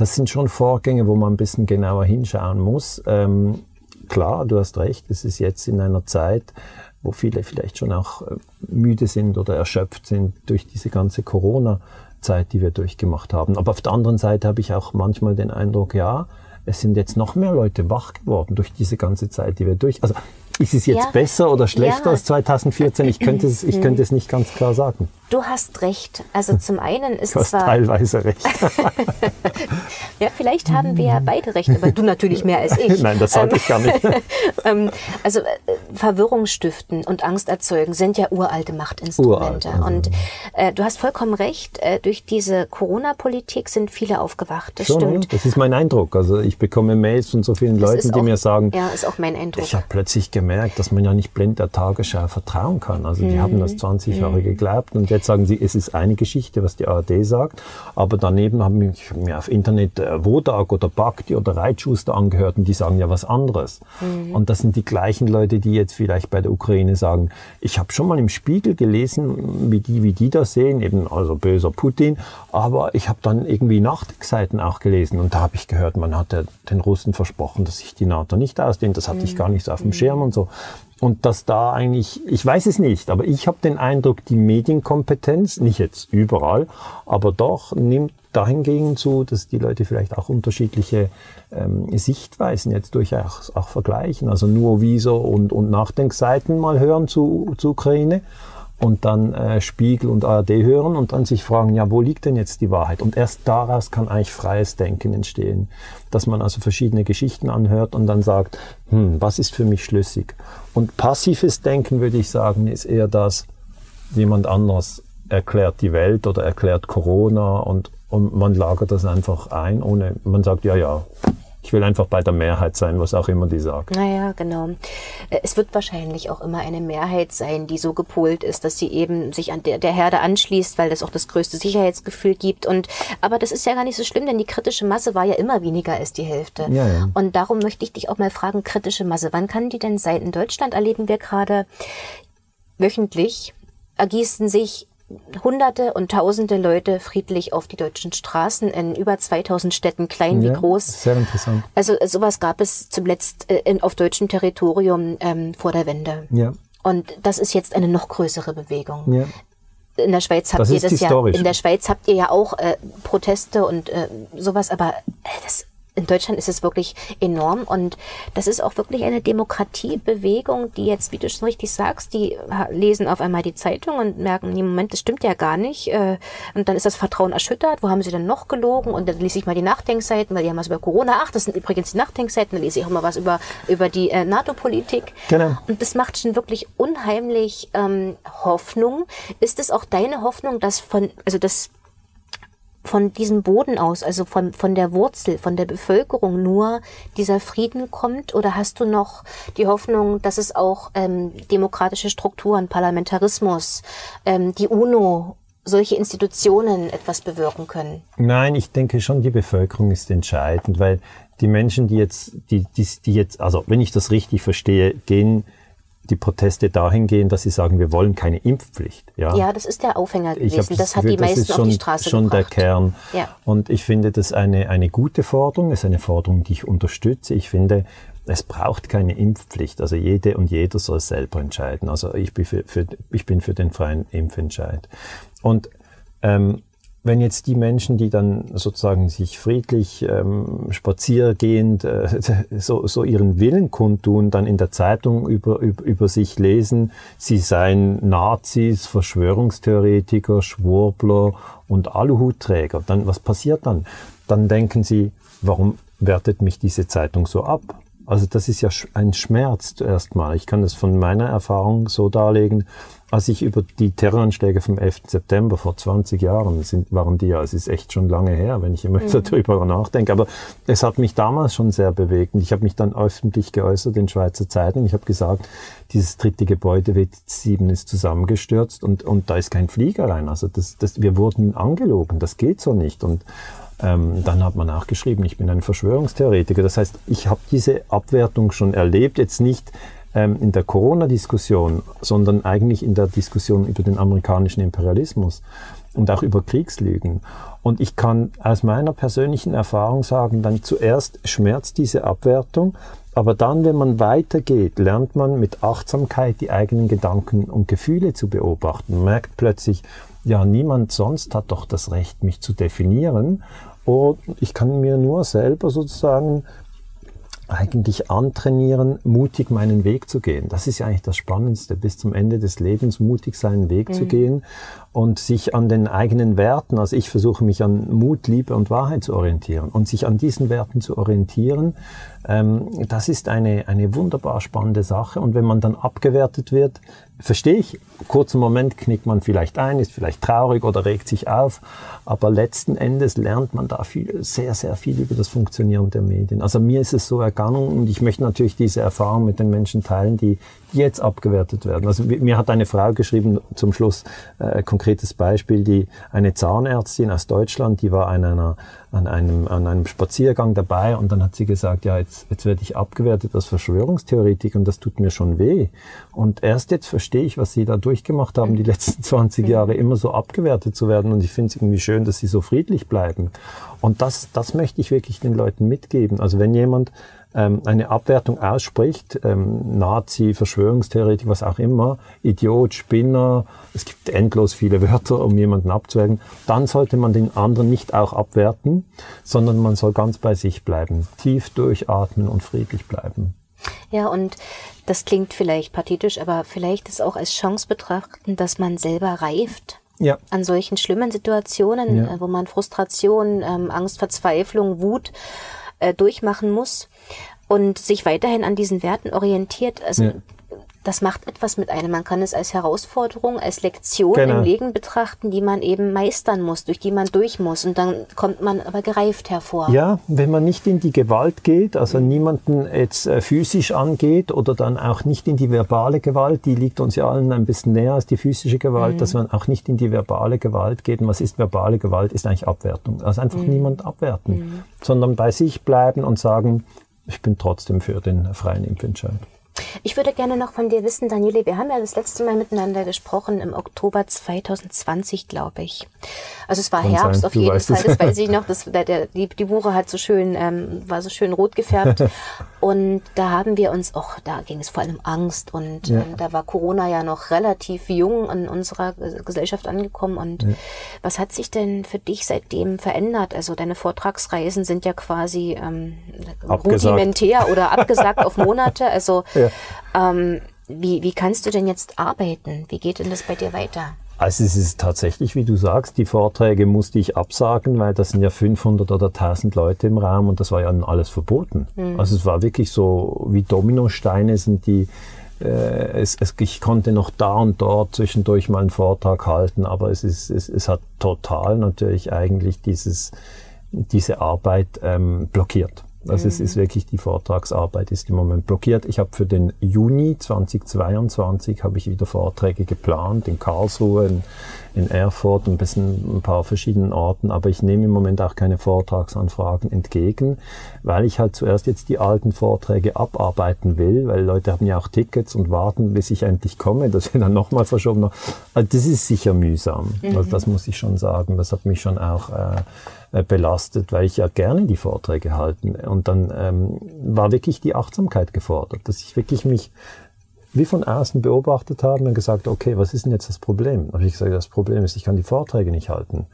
das sind schon Vorgänge, wo man ein bisschen genauer hinschauen muss. Ähm, klar, du hast recht, es ist jetzt in einer Zeit, wo viele vielleicht schon auch äh, müde sind oder erschöpft sind durch diese ganze Corona-Zeit, die wir durchgemacht haben. Aber auf der anderen Seite habe ich auch manchmal den Eindruck, ja, es sind jetzt noch mehr Leute wach geworden durch diese ganze Zeit, die wir durch. Also ist es jetzt ja. besser oder schlechter ja. als 2014? Ich könnte es, ich könnte es nicht ganz klar sagen. Du hast recht. Also zum einen ist du hast zwar teilweise recht. <laughs> ja, vielleicht haben wir ja beide recht, aber du natürlich mehr als ich. <laughs> Nein, das sage ich gar nicht. Ähm, <laughs> also äh, Verwirrung stiften und Angst erzeugen sind ja uralte Machtinstrumente. Uralt, also. Und äh, du hast vollkommen recht. Äh, durch diese Corona-Politik sind viele aufgewacht. Das Schon, stimmt. Ja, das ist mein Eindruck. Also ich bekomme Mails von so vielen das Leuten, die mir sagen, ja, ist auch mein Eindruck. Ich habe plötzlich gemerkt, dass man ja nicht blind der Tagesschau vertrauen kann. Also die mhm. haben das 20 Jahre mhm. geglaubt und jetzt Jetzt sagen sie, es ist eine Geschichte, was die ARD sagt, aber daneben haben mich mir auf Internet äh, Wodak oder Bakti oder Reitschuster angehört und die sagen ja was anderes. Mhm. Und das sind die gleichen Leute, die jetzt vielleicht bei der Ukraine sagen, ich habe schon mal im Spiegel gelesen, wie die, wie die das sehen, eben also böser Putin, aber ich habe dann irgendwie Nachdenkseiten auch gelesen und da habe ich gehört, man hat den Russen versprochen, dass sich die NATO nicht ausdehnt, das hatte mhm. ich gar nicht so auf dem Schirm und so. Und dass da eigentlich, ich weiß es nicht, aber ich habe den Eindruck, die Medienkompetenz, nicht jetzt überall, aber doch nimmt dahingegen zu, dass die Leute vielleicht auch unterschiedliche ähm, Sichtweisen jetzt durchaus auch vergleichen. Also nur Visor und, und Nachdenkseiten mal hören zu, zu Ukraine und dann äh, Spiegel und ARD hören und dann sich fragen, ja, wo liegt denn jetzt die Wahrheit? Und erst daraus kann eigentlich freies Denken entstehen, dass man also verschiedene Geschichten anhört und dann sagt, hm, was ist für mich schlüssig? Und passives Denken, würde ich sagen, ist eher das, jemand anders erklärt die Welt oder erklärt Corona und, und man lagert das einfach ein, ohne, man sagt, ja, ja, ich will einfach bei der Mehrheit sein, was auch immer die sagt. Naja, genau. Äh, es wird wahrscheinlich auch immer eine Mehrheit sein, die so gepolt ist, dass sie eben sich an der, der Herde anschließt, weil das auch das größte Sicherheitsgefühl gibt. Und aber das ist ja gar nicht so schlimm, denn die kritische Masse war ja immer weniger als die Hälfte. Ja, ja. Und darum möchte ich dich auch mal fragen, kritische Masse, wann kann die denn sein? In Deutschland erleben wir gerade wöchentlich ergießen sich Hunderte und Tausende Leute friedlich auf die deutschen Straßen in über 2000 Städten, klein Ja, wie groß. Sehr interessant. Also sowas gab es zuletzt äh, in, auf deutschem Territorium ähm, vor der Wende. Ja, Und das ist jetzt eine noch größere Bewegung. ja. In der Schweiz habt Das ihr ist das ja. In der Schweiz habt ihr ja auch äh, Proteste und äh, sowas, aber äh, das, in Deutschland ist es wirklich enorm und das ist auch wirklich eine Demokratiebewegung, die jetzt, wie du schon richtig sagst, die lesen auf einmal die Zeitung und merken, nee, Moment, das stimmt ja gar nicht. Äh, und dann ist das Vertrauen erschüttert. Wo haben sie denn noch gelogen? Und dann lese ich mal die Nachdenkseiten, weil die haben was über Corona. Ach, das sind übrigens die Nachdenkseiten. Dann lese ich auch mal was über, über die äh, NATO-Politik. Genau. Und das macht schon wirklich unheimlich ähm, Hoffnung. Ist es auch deine Hoffnung, dass von, also das von diesem Boden aus, also von, von der Wurzel, von der Bevölkerung nur dieser Frieden kommt? Oder hast du noch die Hoffnung, dass es auch ähm, demokratische Strukturen, Parlamentarismus, ähm, die UNO, solche Institutionen etwas bewirken können? Nein, ich denke schon, die Bevölkerung ist entscheidend, weil die Menschen, die jetzt, die, die, die jetzt, also wenn ich das richtig verstehe, gehen die Proteste dahingehend, dass sie sagen, wir wollen keine Impfpflicht. Ja, Ja, das ist der Aufhänger gewesen. Das hat Gefühl, die meisten ist auf schon, die Straße schon der gebracht. Kern. Ja. Und ich finde das eine, eine gute Forderung, es ist eine Forderung, die ich unterstütze. Ich finde, es braucht keine Impfpflicht. Also jede und jeder soll selber entscheiden. Also ich bin für, für, ich bin für den freien Impfentscheid. Und ähm, wenn jetzt die Menschen, die dann sozusagen sich friedlich ähm, spaziergehend äh, <laughs> so, so ihren Willen kundtun, dann in der Zeitung über, über, über sich lesen, sie seien Nazis, Verschwörungstheoretiker, Schwurbler und Aluhutträger, dann was passiert dann? Dann denken sie, warum wertet mich diese Zeitung so ab? Also das ist ja ein Schmerz zuerst mal. Ich kann das von meiner Erfahrung so darlegen, als ich über die Terroranschläge vom 11. September vor 20 Jahren sind, waren die ja, es ist echt schon lange her, wenn ich immer Mhm. darüber nachdenke, aber es hat mich damals schon sehr bewegt und ich habe mich dann öffentlich geäußert in Schweizer Zeitung. Ich habe gesagt, dieses dritte Gebäude W7 ist zusammengestürzt und, und da ist kein Flieger rein. Also das, das, wir wurden angelogen, das geht so nicht und ähm, dann hat man auch geschrieben, ich bin ein Verschwörungstheoretiker. Das heißt, ich habe diese Abwertung schon erlebt, jetzt nicht ähm, in der Corona-Diskussion, sondern eigentlich in der Diskussion über den amerikanischen Imperialismus und auch über Kriegslügen. Und ich kann aus meiner persönlichen Erfahrung sagen, dann zuerst schmerzt diese Abwertung, aber dann, wenn man weitergeht, lernt man mit Achtsamkeit die eigenen Gedanken und Gefühle zu beobachten. Merkt plötzlich, ja, niemand sonst hat doch das Recht, mich zu definieren. Und ich kann mir nur selber sozusagen eigentlich antrainieren, mutig meinen Weg zu gehen. Das ist ja eigentlich das Spannendste, bis zum Ende des Lebens mutig seinen Weg zu gehen und sich an den eigenen Werten, also ich versuche mich an Mut, Liebe und Wahrheit zu orientieren und sich an diesen Werten zu orientieren, ähm, das ist eine, eine wunderbar spannende Sache und wenn man dann abgewertet wird, verstehe ich, kurzen Moment knickt man vielleicht ein, ist vielleicht traurig oder regt sich auf, aber letzten Endes lernt man da viel, sehr, sehr viel über das Funktionieren der Medien. Also mir ist es so ergangen und ich möchte natürlich diese Erfahrung mit den Menschen teilen, die, die jetzt abgewertet werden. Also mir hat eine Frau geschrieben, zum Schluss äh, konkretes Beispiel, die eine Zahnärztin aus Deutschland, die war an einer an einem, an einem Spaziergang dabei und dann hat sie gesagt, ja, jetzt, jetzt werde ich abgewertet als Verschwörungstheoretiker und das tut mir schon weh. Und erst jetzt verstehe ich, was sie da durchgemacht haben, die letzten 20 Jahre immer so abgewertet zu werden und ich finde es irgendwie schön, dass sie so friedlich bleiben. Und das, das möchte ich wirklich den Leuten mitgeben. Also wenn jemand ähm, eine Abwertung ausspricht, ähm, Nazi, Verschwörungstheoretik, was auch immer, Idiot, Spinner, es gibt endlos viele Wörter, um jemanden abzuwerten, dann sollte man den anderen nicht auch abwerten, sondern man soll ganz bei sich bleiben, tief durchatmen und friedlich bleiben. Ja, und das klingt vielleicht pathetisch, aber vielleicht ist auch als Chance betrachten, dass man selber reift Ja. an solchen schlimmen Situationen, Ja. äh, wo man Frustration, ähm, Angst, Verzweiflung, Wut äh, durchmachen muss und sich weiterhin an diesen Werten orientiert. Also Ja. Das macht etwas mit einem. Man kann es als Herausforderung, als Lektion Genau. im Leben betrachten, die man eben meistern muss, durch die man durch muss. Und dann kommt man aber gereift hervor. Ja, wenn man nicht in die Gewalt geht, also niemanden jetzt äh, physisch angeht oder dann auch nicht in die verbale Gewalt, die liegt uns ja allen ein bisschen näher als die physische Gewalt, dass man auch nicht in die verbale Gewalt geht. Und was ist verbale Gewalt? Ist eigentlich Abwertung. Also einfach niemand abwerten, sondern bei sich bleiben und sagen, ich bin trotzdem für den freien Impfentscheid. Ich würde gerne noch von dir wissen, Daniele, wir haben ja das letzte Mal miteinander gesprochen im Oktober 2020, glaube ich. Also es war Kann Herbst sein, auf jeden Fall, das weiß ich <laughs> noch. Das, der, der, die, die Buche hat so schön, ähm, war so schön rot gefärbt. <laughs> und da haben wir uns auch, da ging es vor allem Angst und ja. ähm, da war Corona ja noch relativ jung in unserer Gesellschaft angekommen. Und ja. was hat sich denn für dich seitdem verändert? Also deine Vortragsreisen sind ja quasi ähm, rudimentär oder abgesagt auf <laughs> Monate. Also ja. Ähm, wie, wie kannst du denn jetzt arbeiten? Wie geht denn das bei dir weiter? Also es ist tatsächlich, wie du sagst, die Vorträge musste ich absagen, weil das sind ja 500 oder 1000 Leute im Raum und das war ja alles verboten. Mhm. Also es war wirklich so wie Dominosteine sind die, äh, es, es, ich konnte noch da und dort zwischendurch mal einen Vortrag halten, aber es, ist, es, es hat total natürlich eigentlich dieses, diese Arbeit ähm, blockiert. Also mhm. es ist wirklich die Vortragsarbeit ist im Moment blockiert. Ich habe für den Juni 2022 habe ich wieder Vorträge geplant in Karlsruhe, in, in Erfurt, ein bisschen ein paar verschiedenen Orten, aber ich nehme im Moment auch keine Vortragsanfragen entgegen, weil ich halt zuerst jetzt die alten Vorträge abarbeiten will, weil Leute haben ja auch Tickets und warten, bis ich endlich komme, dass wir dann nochmal verschoben. Also das ist sicher mühsam. Mhm. Also das muss ich schon sagen. Das hat mich schon auch äh, äh, belastet, weil ich ja gerne die Vorträge halten. Und dann ähm, war wirklich die Achtsamkeit gefordert, dass ich wirklich mich wie von außen beobachtet habe und gesagt, okay, was ist denn jetzt das Problem? Da habe ich gesagt, das Problem ist, ich kann die Vorträge nicht halten.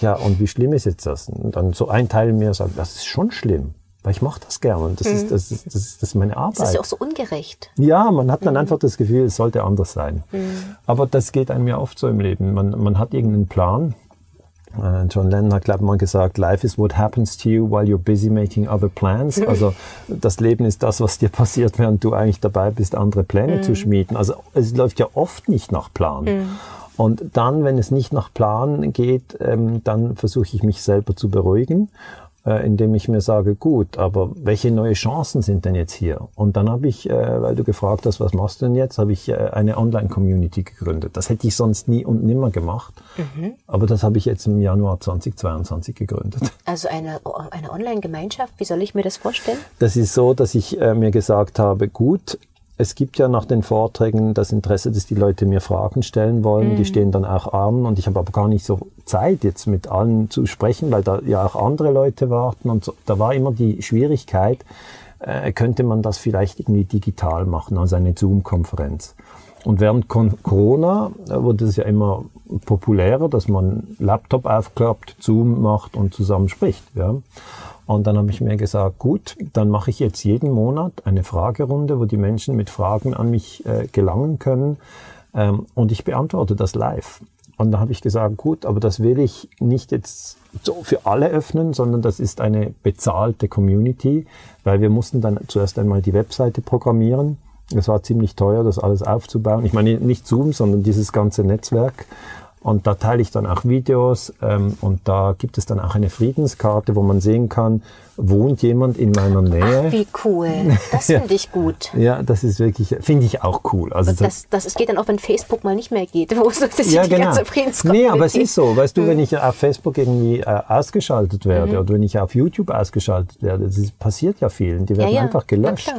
Ja, und wie schlimm ist jetzt das? Und dann so ein Teil mir sagt, das ist schon schlimm. Weil ich mache das gerne und das, mhm. ist, das, ist, das, ist, das ist meine Arbeit. Das ist ja auch so ungerecht. Ja, man hat dann mhm. einfach das Gefühl, es sollte anders sein. Mhm. Aber das geht einem ja oft so im Leben. Man, man hat irgendeinen Plan John Lennon hat, glaube ich, mal gesagt, Life is what happens to you while you're busy making other plans. Also das Leben ist das, was dir <laughs> passiert, während du eigentlich dabei bist, andere Pläne mm. zu mhm. schmieden. Also es läuft ja oft nicht nach Plan. Mm. Und dann, wenn es nicht nach Plan geht, ähm, dann versuche ich mich selber zu beruhigen äh, indem ich mir sage, gut, aber welche neue Chancen sind denn jetzt hier? Und dann habe ich, äh, weil du gefragt hast, was machst du denn jetzt, habe ich äh, eine Online-Community gegründet. Das hätte ich sonst nie und nimmer gemacht. Mhm. Aber das habe ich jetzt im Januar 2022 gegründet. <laughs> Also eine, eine Online-Gemeinschaft, wie soll ich mir das vorstellen? Das ist so, dass ich äh, mir gesagt habe, gut, es gibt ja nach den Vorträgen das Interesse, dass die Leute mir Fragen stellen wollen. Mhm. Die stehen dann auch an und ich habe aber gar nicht so Zeit, jetzt mit allen zu sprechen, weil da ja auch andere Leute warten und so. da war immer die Schwierigkeit, äh, könnte man das vielleicht irgendwie digital machen, also eine Zoom-Konferenz. Und während Corona äh, wurde es ja immer populärer, dass man Laptop aufklappt, Zoom macht und zusammen spricht. Ja. Und dann habe ich mir gesagt, gut, dann mache ich jetzt jeden Monat eine Fragerunde, wo die Menschen mit Fragen an mich äh, gelangen können. Ähm, und ich beantworte das live. Und da habe ich gesagt, gut, aber das will ich nicht jetzt so für alle öffnen, sondern das ist eine bezahlte Community, weil wir mussten dann zuerst einmal die Webseite programmieren. Es war ziemlich teuer, das alles aufzubauen. Ich meine nicht Zoom, sondern dieses ganze Netzwerk. Und da teile ich dann auch Videos ähm, und da gibt es dann auch eine Friedenskarte, wo man sehen kann, wohnt jemand in meiner Nähe. Ach, wie cool. Das <laughs> finde ich gut. Ja, das ist wirklich, finde ich auch cool. Also das, das, das geht dann auch, wenn Facebook mal nicht mehr geht, <laughs> wo so das ja, die genau. ganze Friedenskarte Nee, aber es ist so. Weißt du, mhm. <laughs> wenn ich auf Facebook irgendwie äh, ausgeschaltet werde mhm. oder wenn ich auf YouTube ausgeschaltet werde, das passiert ja vielen, die werden ja, ja. einfach gelöscht.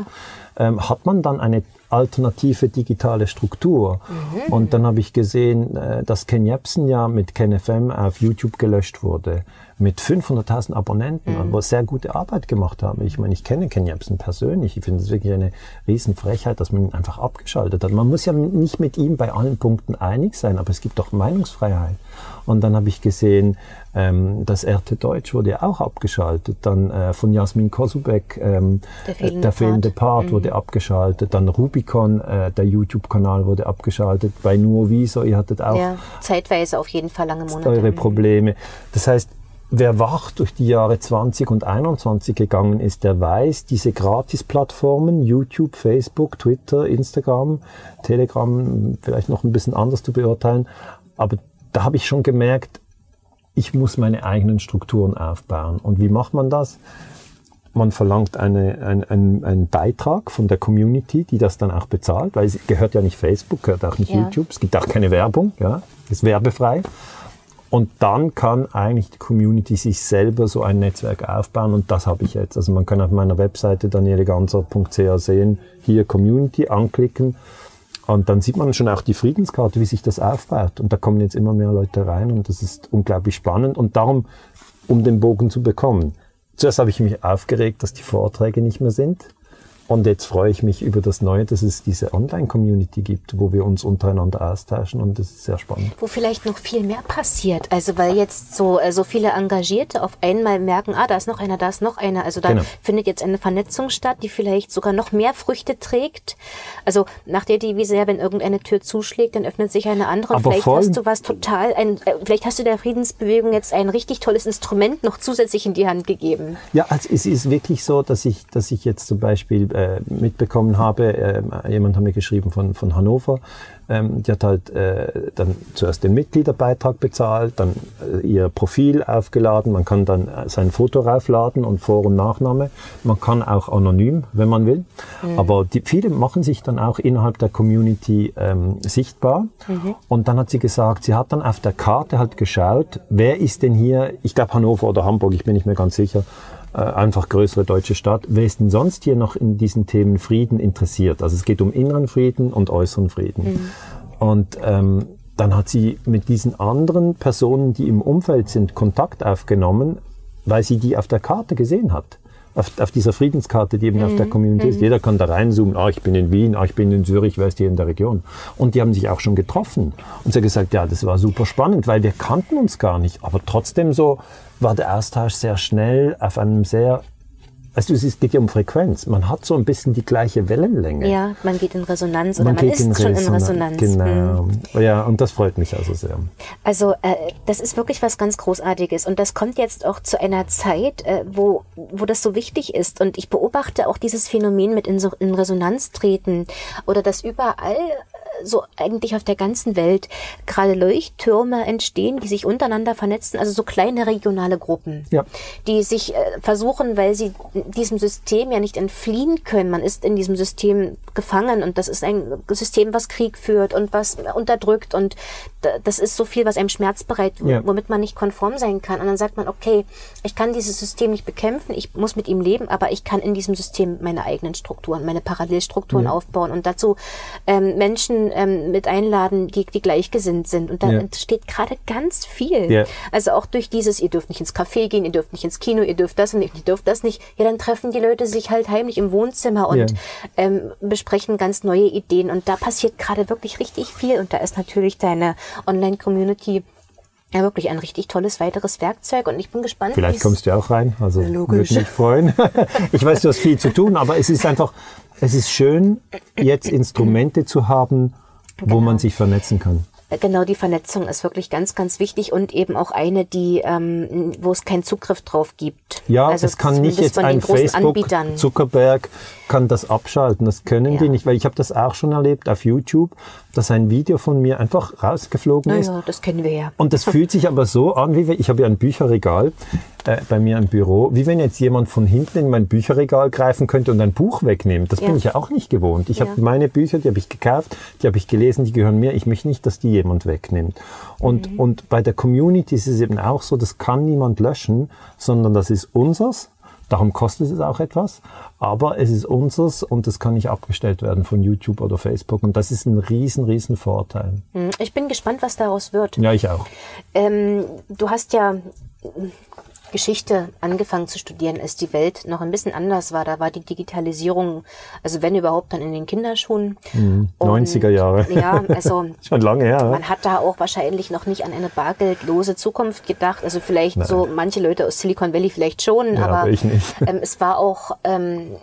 Ähm, hat man dann eine alternative digitale Struktur. Mhm. Und dann habe ich gesehen, äh, dass Ken Jebsen ja mit KenFM auf YouTube gelöscht wurde mit 500.000 Abonnenten, mhm. wo sehr gute Arbeit gemacht haben. Ich meine, ich kenne Ken Jebsen persönlich. Ich finde es wirklich eine Riesenfrechheit, dass man ihn einfach abgeschaltet hat. Man muss ja nicht mit ihm bei allen Punkten einig sein, aber es gibt doch Meinungsfreiheit. Und dann habe ich gesehen, ähm, das RT Deutsch wurde ja auch abgeschaltet. Dann äh, von Jasmin Kosubek, ähm, der fehlende, der fehlende Part, Part mhm. wurde abgeschaltet. Dann Rubicon, äh, der YouTube-Kanal wurde abgeschaltet. Bei Nuoviso, ihr hattet auch ja, zeitweise auf jeden Fall lange Monate. Eure Probleme. Das heißt, Wer wach durch die Jahre 20 und 21 gegangen ist, der weiß, diese Gratis-Plattformen, YouTube, Facebook, Twitter, Instagram, Telegram, vielleicht noch ein bisschen anders zu beurteilen, aber da habe ich schon gemerkt, ich muss meine eigenen Strukturen aufbauen. Und wie macht man das? Man verlangt eine, ein, ein, einen Beitrag von der Community, die das dann auch bezahlt, weil es gehört ja nicht Facebook, gehört auch nicht ja. YouTube, es gibt auch keine Werbung, ja, ist werbefrei. Und dann kann eigentlich die Community sich selber so ein Netzwerk aufbauen und das habe ich jetzt. Also man kann auf meiner Webseite danieleganser.ch sehen, hier Community anklicken und dann sieht man schon auch die Friedenskarte, wie sich das aufbaut. Und da kommen jetzt immer mehr Leute rein und das ist unglaublich spannend. Und darum, um den Bogen zu bekommen, zuerst habe ich mich aufgeregt, dass die Vorträge nicht mehr sind. Und jetzt freue ich mich über das Neue, dass es diese Online-Community gibt, wo wir uns untereinander austauschen und das ist sehr spannend. Wo vielleicht noch viel mehr passiert. Also weil jetzt so, äh, so viele Engagierte auf einmal merken, ah, da ist noch einer, da ist noch einer. Also da genau. findet jetzt eine Vernetzung statt, die vielleicht sogar noch mehr Früchte trägt. Also nach der Devise, ja, wenn irgendeine Tür zuschlägt, dann öffnet sich eine andere. Aber vielleicht hast du was total, ein, äh, vielleicht hast du der Friedensbewegung jetzt ein richtig tolles Instrument noch zusätzlich in die Hand gegeben. Ja, also es ist wirklich so, dass ich, dass ich jetzt zum Beispiel äh, mitbekommen habe, äh, jemand hat mir geschrieben von, von Hannover, ähm, die hat halt äh, dann zuerst den Mitgliederbeitrag bezahlt, dann äh, ihr Profil aufgeladen, man kann dann äh, sein Foto raufladen und Vor- und Nachname. Man kann auch anonym, wenn man will. Mhm. Aber die, viele machen sich dann auch innerhalb der Community ähm, sichtbar. Mhm. Und dann hat sie gesagt, sie hat dann auf der Karte halt geschaut, wer ist denn hier, ich glaube Hannover oder Hamburg, ich bin nicht mehr ganz sicher, äh, einfach größere deutsche Stadt. Wer ist denn sonst hier noch in diesen Themen Frieden interessiert? Also es geht um inneren Frieden und äußeren Frieden. Mhm. Und ähm, dann hat sie mit diesen anderen Personen, die im Umfeld sind, Kontakt aufgenommen, weil sie die auf der Karte gesehen hat. Auf, auf dieser Friedenskarte, die eben mhm. auf der mhm. Community ist. Mhm. Jeder kann da reinzoomen, ah, ich bin in Wien, ah, ich bin in Zürich, wer ist hier in der Region? Und die haben sich auch schon getroffen. Und sie hat gesagt, ja, das war super spannend, weil wir kannten uns gar nicht. Aber trotzdem so, war der Austausch sehr schnell auf einem sehr Weißt du, es geht ja um Frequenz. Man hat so ein bisschen die gleiche Wellenlänge. Ja, man geht in Resonanz oder man, man ist in schon in Resonanz. Genau. Mhm. Ja, und das freut mich also sehr. Also äh, das ist wirklich was ganz Großartiges und das kommt jetzt auch zu einer Zeit, äh, wo, wo das so wichtig ist. Und ich beobachte auch dieses Phänomen mit in, so, in Resonanz treten oder dass überall so eigentlich auf der ganzen Welt gerade Leuchttürme entstehen, die sich untereinander vernetzen, also so kleine regionale Gruppen, ja. die sich äh, versuchen, weil sie diesem System ja nicht entfliehen können. Man ist in diesem System gefangen und das ist ein System, was Krieg führt und was unterdrückt und das ist so viel, was einem Schmerz bereitet, ja. womit man nicht konform sein kann. Und dann sagt man, okay, ich kann dieses System nicht bekämpfen, ich muss mit ihm leben, aber ich kann in diesem System meine eigenen Strukturen, meine Parallelstrukturen ja. aufbauen und dazu ähm, Menschen ähm, mit einladen, die, die gleichgesinnt sind. Und da ja. entsteht gerade ganz viel. Ja. Also auch durch dieses, ihr dürft nicht ins Café gehen, ihr dürft nicht ins Kino, ihr dürft das nicht, ihr dürft das nicht. Ja, dann treffen die Leute sich halt heimlich im Wohnzimmer und ähm, besprechen ganz neue Ideen. Und da passiert gerade wirklich richtig viel. Und da ist natürlich deine Online-Community ja, wirklich ein richtig tolles weiteres Werkzeug und ich bin gespannt. Vielleicht kommst du auch rein, also würde mich freuen. <laughs> ich weiß, du hast viel zu tun, aber es ist einfach, es ist schön, jetzt Instrumente zu haben, wo genau. man sich vernetzen kann. Genau, die Vernetzung ist wirklich ganz, ganz wichtig und eben auch eine, die, ähm, wo es keinen Zugriff drauf gibt. Ja, also es kann nicht jetzt ein Facebook, Anbietern. Zuckerberg kann das abschalten. Das können ja. die nicht, weil ich habe das auch schon erlebt auf YouTube, dass ein Video von mir einfach rausgeflogen ist. Ja, das kennen wir ja. Und das fühlt sich aber so an, wie wenn, ich habe ja ein Bücherregal äh, bei mir im Büro, wie wenn jetzt jemand von hinten in mein Bücherregal greifen könnte und ein Buch wegnimmt. Das ja. bin ich ja auch nicht gewohnt. Ich ja. habe meine Bücher, die habe ich gekauft, die habe ich gelesen, die gehören mir. Ich möchte nicht, dass die jemand wegnimmt. Und, mhm. und bei der Community ist es eben auch so, das kann niemand löschen, sondern das ist unseres. Darum kostet es auch etwas, aber es ist unseres und es kann nicht abgestellt werden von YouTube oder Facebook und das ist ein riesen, riesen Vorteil. Mhm. Ich bin gespannt, was daraus wird. Ja, ich auch. Ähm, du hast ja Geschichte angefangen zu studieren, als die Welt noch ein bisschen anders war. Da war die Digitalisierung, also wenn überhaupt, dann in den Kinderschuhen. Mhm, 90er Jahre. Ja, also <laughs> schon lange her. Man hat da auch wahrscheinlich noch nicht an eine bargeldlose Zukunft gedacht. Also vielleicht Nein. so manche Leute aus Silicon Valley vielleicht schon, ja, aber, ich nicht. <laughs> Ähm, es war auch ähm,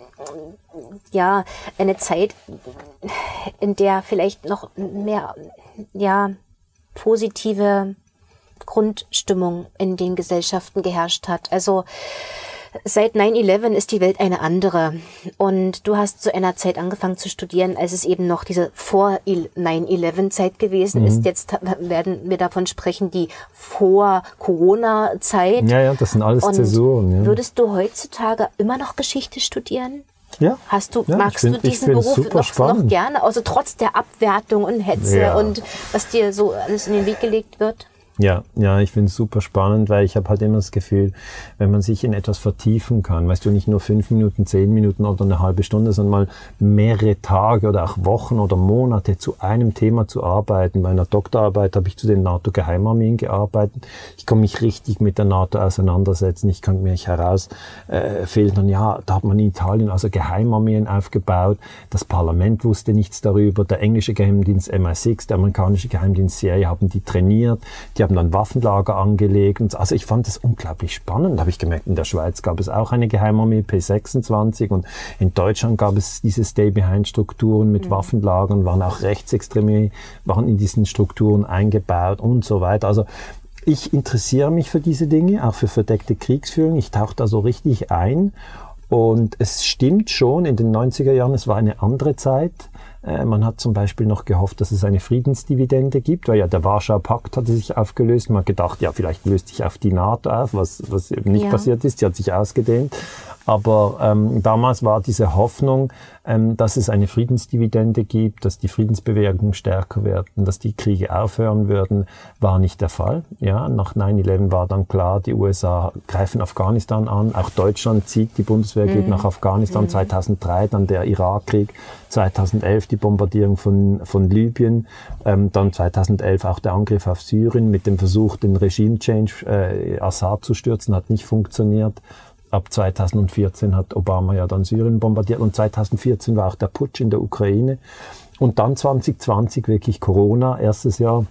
ja eine Zeit, in der vielleicht noch mehr ja positive Grundstimmung in den Gesellschaften geherrscht hat. Also seit 9-11 ist die Welt eine andere. Und du hast zu einer Zeit angefangen zu studieren, als es eben noch diese vor 9-11-Zeit gewesen mhm. ist. Jetzt werden wir davon sprechen, die vor Corona-Zeit. Ja, ja, das sind alles Und Zäsuren. Ja. Würdest du heutzutage immer noch Geschichte studieren? Ja. Hast du, ja, magst find, du diesen Beruf noch, noch, gerne? Also trotz der Abwertung und Hetze ja. und was dir so alles in den Weg gelegt wird? Ja, ja, ich finde es super spannend, weil ich habe halt immer das Gefühl, wenn man sich in etwas vertiefen kann, weißt du, nicht nur fünf Minuten, zehn Minuten oder eine halbe Stunde, sondern mal mehrere Tage oder auch Wochen oder Monate zu einem Thema zu arbeiten. Bei einer Doktorarbeit habe ich zu den NATO-Geheimarmeen gearbeitet. Ich kann mich richtig mit der NATO auseinandersetzen. Ich kann mich heraus äh, ja, da hat man in Italien also Geheimarmeen aufgebaut. Das Parlament wusste nichts darüber. Der englische Geheimdienst MI6, der amerikanische Geheimdienst CIA haben die trainiert. Die die haben dann Waffenlager angelegt. Und, also ich fand das unglaublich spannend. Da habe ich gemerkt, in der Schweiz gab es auch eine Geheimarmee P26 und in Deutschland gab es diese Stay-Behind-Strukturen mit mhm. Waffenlagern, waren auch Rechtsextreme, waren in diesen Strukturen eingebaut und so weiter. Also ich interessiere mich für diese Dinge, auch für verdeckte Kriegsführung. Ich tauche da so richtig ein. Und es stimmt schon, in den 90er Jahren, es war eine andere Zeit. Äh, man hat zum Beispiel noch gehofft, dass es eine Friedensdividende gibt, weil ja der Warschauer Pakt hatte sich aufgelöst. Man hat gedacht, ja, vielleicht löst sich auf die NATO auf, was, was eben nicht ja. passiert ist. Sie hat sich ausgedehnt. Aber ähm, damals war diese Hoffnung, ähm, dass es eine Friedensdividende gibt, dass die Friedensbewegungen stärker werden, dass die Kriege aufhören würden, war nicht der Fall. Ja, nach 9/11 war dann klar, die USA greifen Afghanistan an, auch Deutschland zieht, die Bundeswehr geht mhm. nach Afghanistan. Mhm. 2003 dann der Irakkrieg, 2011 die Bombardierung von von Libyen, ähm, dann 2011 auch der Angriff auf Syrien mit dem Versuch, den Regime Change äh, Assad zu stürzen, hat nicht funktioniert ab 2014 hat Obama ja dann Syrien bombardiert und 2014 war auch der Putsch in der Ukraine. Und dann 2020 wirklich Corona, erstes Jahr.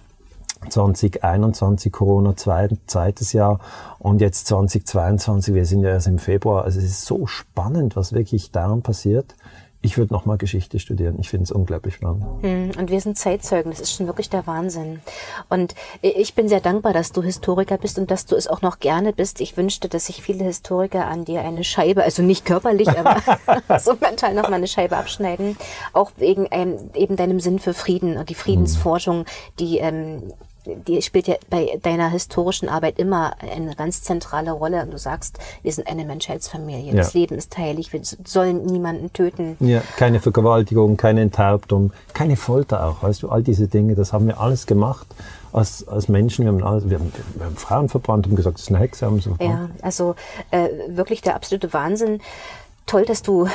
2021 Corona, zweites Jahr und jetzt 2022, wir sind ja erst im Februar. Also es ist so spannend, was wirklich daran passiert ich würde nochmal Geschichte studieren. Ich finde es unglaublich spannend. Hm, und wir sind Zeitzeugen. Das ist schon wirklich der Wahnsinn. Und ich bin sehr dankbar, dass du Historiker bist und dass du es auch noch gerne bist. Ich wünschte, dass sich viele Historiker an dir eine Scheibe, also nicht körperlich, <laughs> aber <laughs> so mental nochmal eine Scheibe abschneiden. Auch wegen ähm, eben deinem Sinn für Frieden und die Friedensforschung, die ähm, die spielt ja bei deiner historischen Arbeit immer eine ganz zentrale Rolle. Und du sagst, wir sind eine Menschheitsfamilie. Ja. Das Leben ist heilig. Wir sollen niemanden töten. Ja, keine Vergewaltigung, keine Enthauptung, keine Folter auch. Weißt du, all diese Dinge, das haben wir alles gemacht als, als Menschen. Wir haben, alles, wir, haben, wir haben Frauen verbrannt und gesagt, das ist eine Hexe. Haben so ja, also äh, wirklich der absolute Wahnsinn. Toll, dass du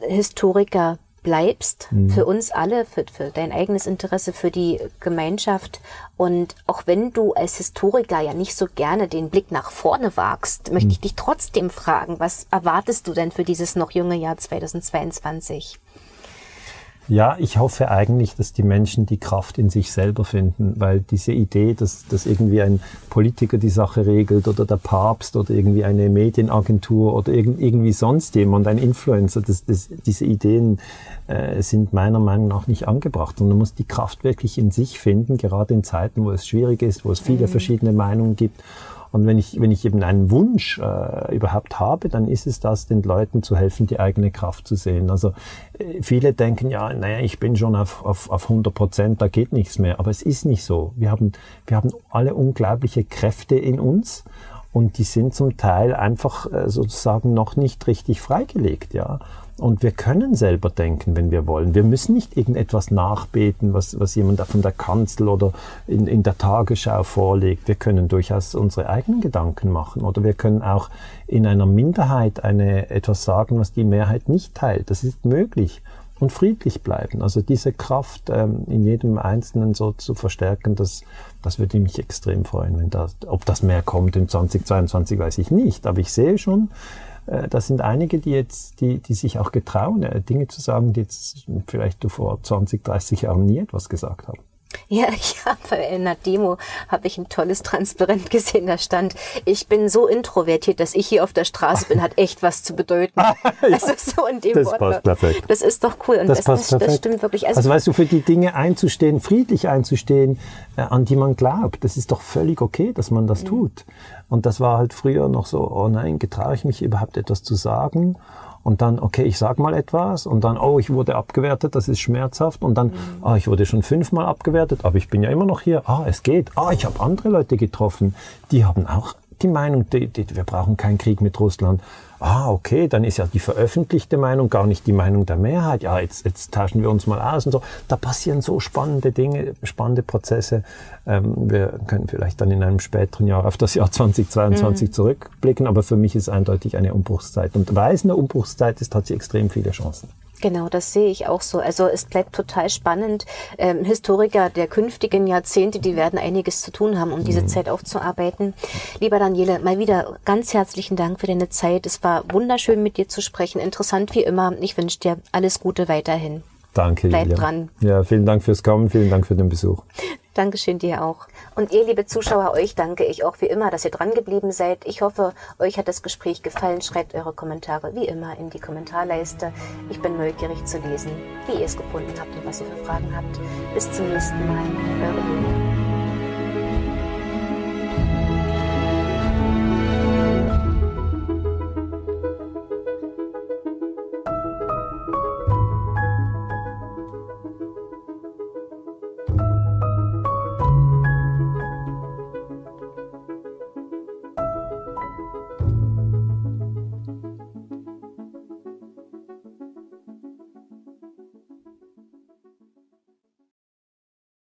Historiker bleibst mhm. für uns alle, für, für dein eigenes Interesse, für die Gemeinschaft. Und auch wenn du als Historiker ja nicht so gerne den Blick nach vorne wagst, möchte mhm. ich dich trotzdem fragen, was erwartest du denn für dieses noch junge Jahr 2022? Ja, ich hoffe eigentlich, dass die Menschen die Kraft in sich selber finden, weil diese Idee, dass, dass irgendwie ein Politiker die Sache regelt oder der Papst oder irgendwie eine Medienagentur oder irgend, irgendwie sonst jemand, ein Influencer, das, das, diese Ideen äh, sind meiner Meinung nach nicht angebracht. Und man muss die Kraft wirklich in sich finden, gerade in Zeiten, wo es schwierig ist, wo es viele mhm. verschiedene Meinungen gibt. Und wenn ich, wenn ich eben einen Wunsch äh, überhaupt habe, dann ist es das, den Leuten zu helfen, die eigene Kraft zu sehen. Also äh, viele denken, ja, naja, ich bin schon auf, auf, auf 100 Prozent, da geht nichts mehr. Aber es ist nicht so. Wir haben, wir haben alle unglaubliche Kräfte in uns und die sind zum Teil einfach äh, sozusagen noch nicht richtig freigelegt, ja. Und wir können selber denken, wenn wir wollen. Wir müssen nicht irgendetwas nachbeten, was, was jemand von der Kanzel oder in, in der Tagesschau vorlegt. Wir können durchaus unsere eigenen Gedanken machen. Oder wir können auch in einer Minderheit eine, etwas sagen, was die Mehrheit nicht teilt. Das ist möglich. Und friedlich bleiben. Also diese Kraft ähm, in jedem Einzelnen so zu verstärken, das, das würde mich extrem freuen. Wenn das, ob das mehr kommt in 2022, weiß ich nicht. Aber ich sehe schon, das sind einige, die jetzt, die, die sich auch getrauen, äh, Dinge zu sagen, die jetzt vielleicht vor 20, 30 Jahren nie etwas gesagt haben. <laughs> Ja, ich habe in einer Demo habe ich ein tolles Transparent gesehen, da stand, ich bin so introvertiert, dass ich hier auf der Straße bin, hat echt was zu bedeuten. <laughs> ja, also so in dem das Wort. passt perfekt. Das ist doch cool und das, das, passt das, das stimmt wirklich. Also, also weißt du, für die Dinge einzustehen, friedlich einzustehen, äh, an die man glaubt, das ist doch völlig okay, dass man das mhm. tut. Und das war halt früher noch so, oh nein, getraue ich mich überhaupt etwas zu sagen? Und dann, okay, ich sag mal etwas und dann, oh, ich wurde abgewertet, das ist schmerzhaft und dann, mhm. ah, ich wurde schon fünfmal abgewertet, aber ich bin ja immer noch hier, ah, es geht, ah, ich habe andere Leute getroffen, die haben auch die Meinung, die, die, wir brauchen keinen Krieg mit Russland. Ah, okay, dann ist ja die veröffentlichte Meinung gar nicht die Meinung der Mehrheit. Ja, jetzt, jetzt tauschen wir uns mal aus und so. Da passieren so spannende Dinge, spannende Prozesse. Ähm, wir können vielleicht dann in einem späteren Jahr auf das Jahr 2022 mhm. zurückblicken, aber für mich ist eindeutig eine Umbruchszeit. Und weil es eine Umbruchszeit ist, hat sie extrem viele Chancen. Genau, das sehe ich auch so. Also es bleibt total spannend. Ähm, Historiker der künftigen Jahrzehnte, die werden einiges zu tun haben, um diese mhm. Zeit aufzuarbeiten. Lieber Daniele, mal wieder ganz herzlichen Dank für deine Zeit. Es war wunderschön mit dir zu sprechen. Interessant wie immer. Ich wünsche dir alles Gute weiterhin. Danke. Bleib Julia. dran. Ja, vielen Dank fürs Kommen, vielen Dank für den Besuch. Dankeschön dir auch. Und ihr, liebe Zuschauer, euch danke ich auch wie immer, dass ihr dran geblieben seid. Ich hoffe, euch hat das Gespräch gefallen. Schreibt eure Kommentare wie immer in die Kommentarleiste. Ich bin neugierig zu lesen, wie ihr es gefunden habt und was ihr für Fragen habt. Bis zum nächsten Mal. Eure Julia.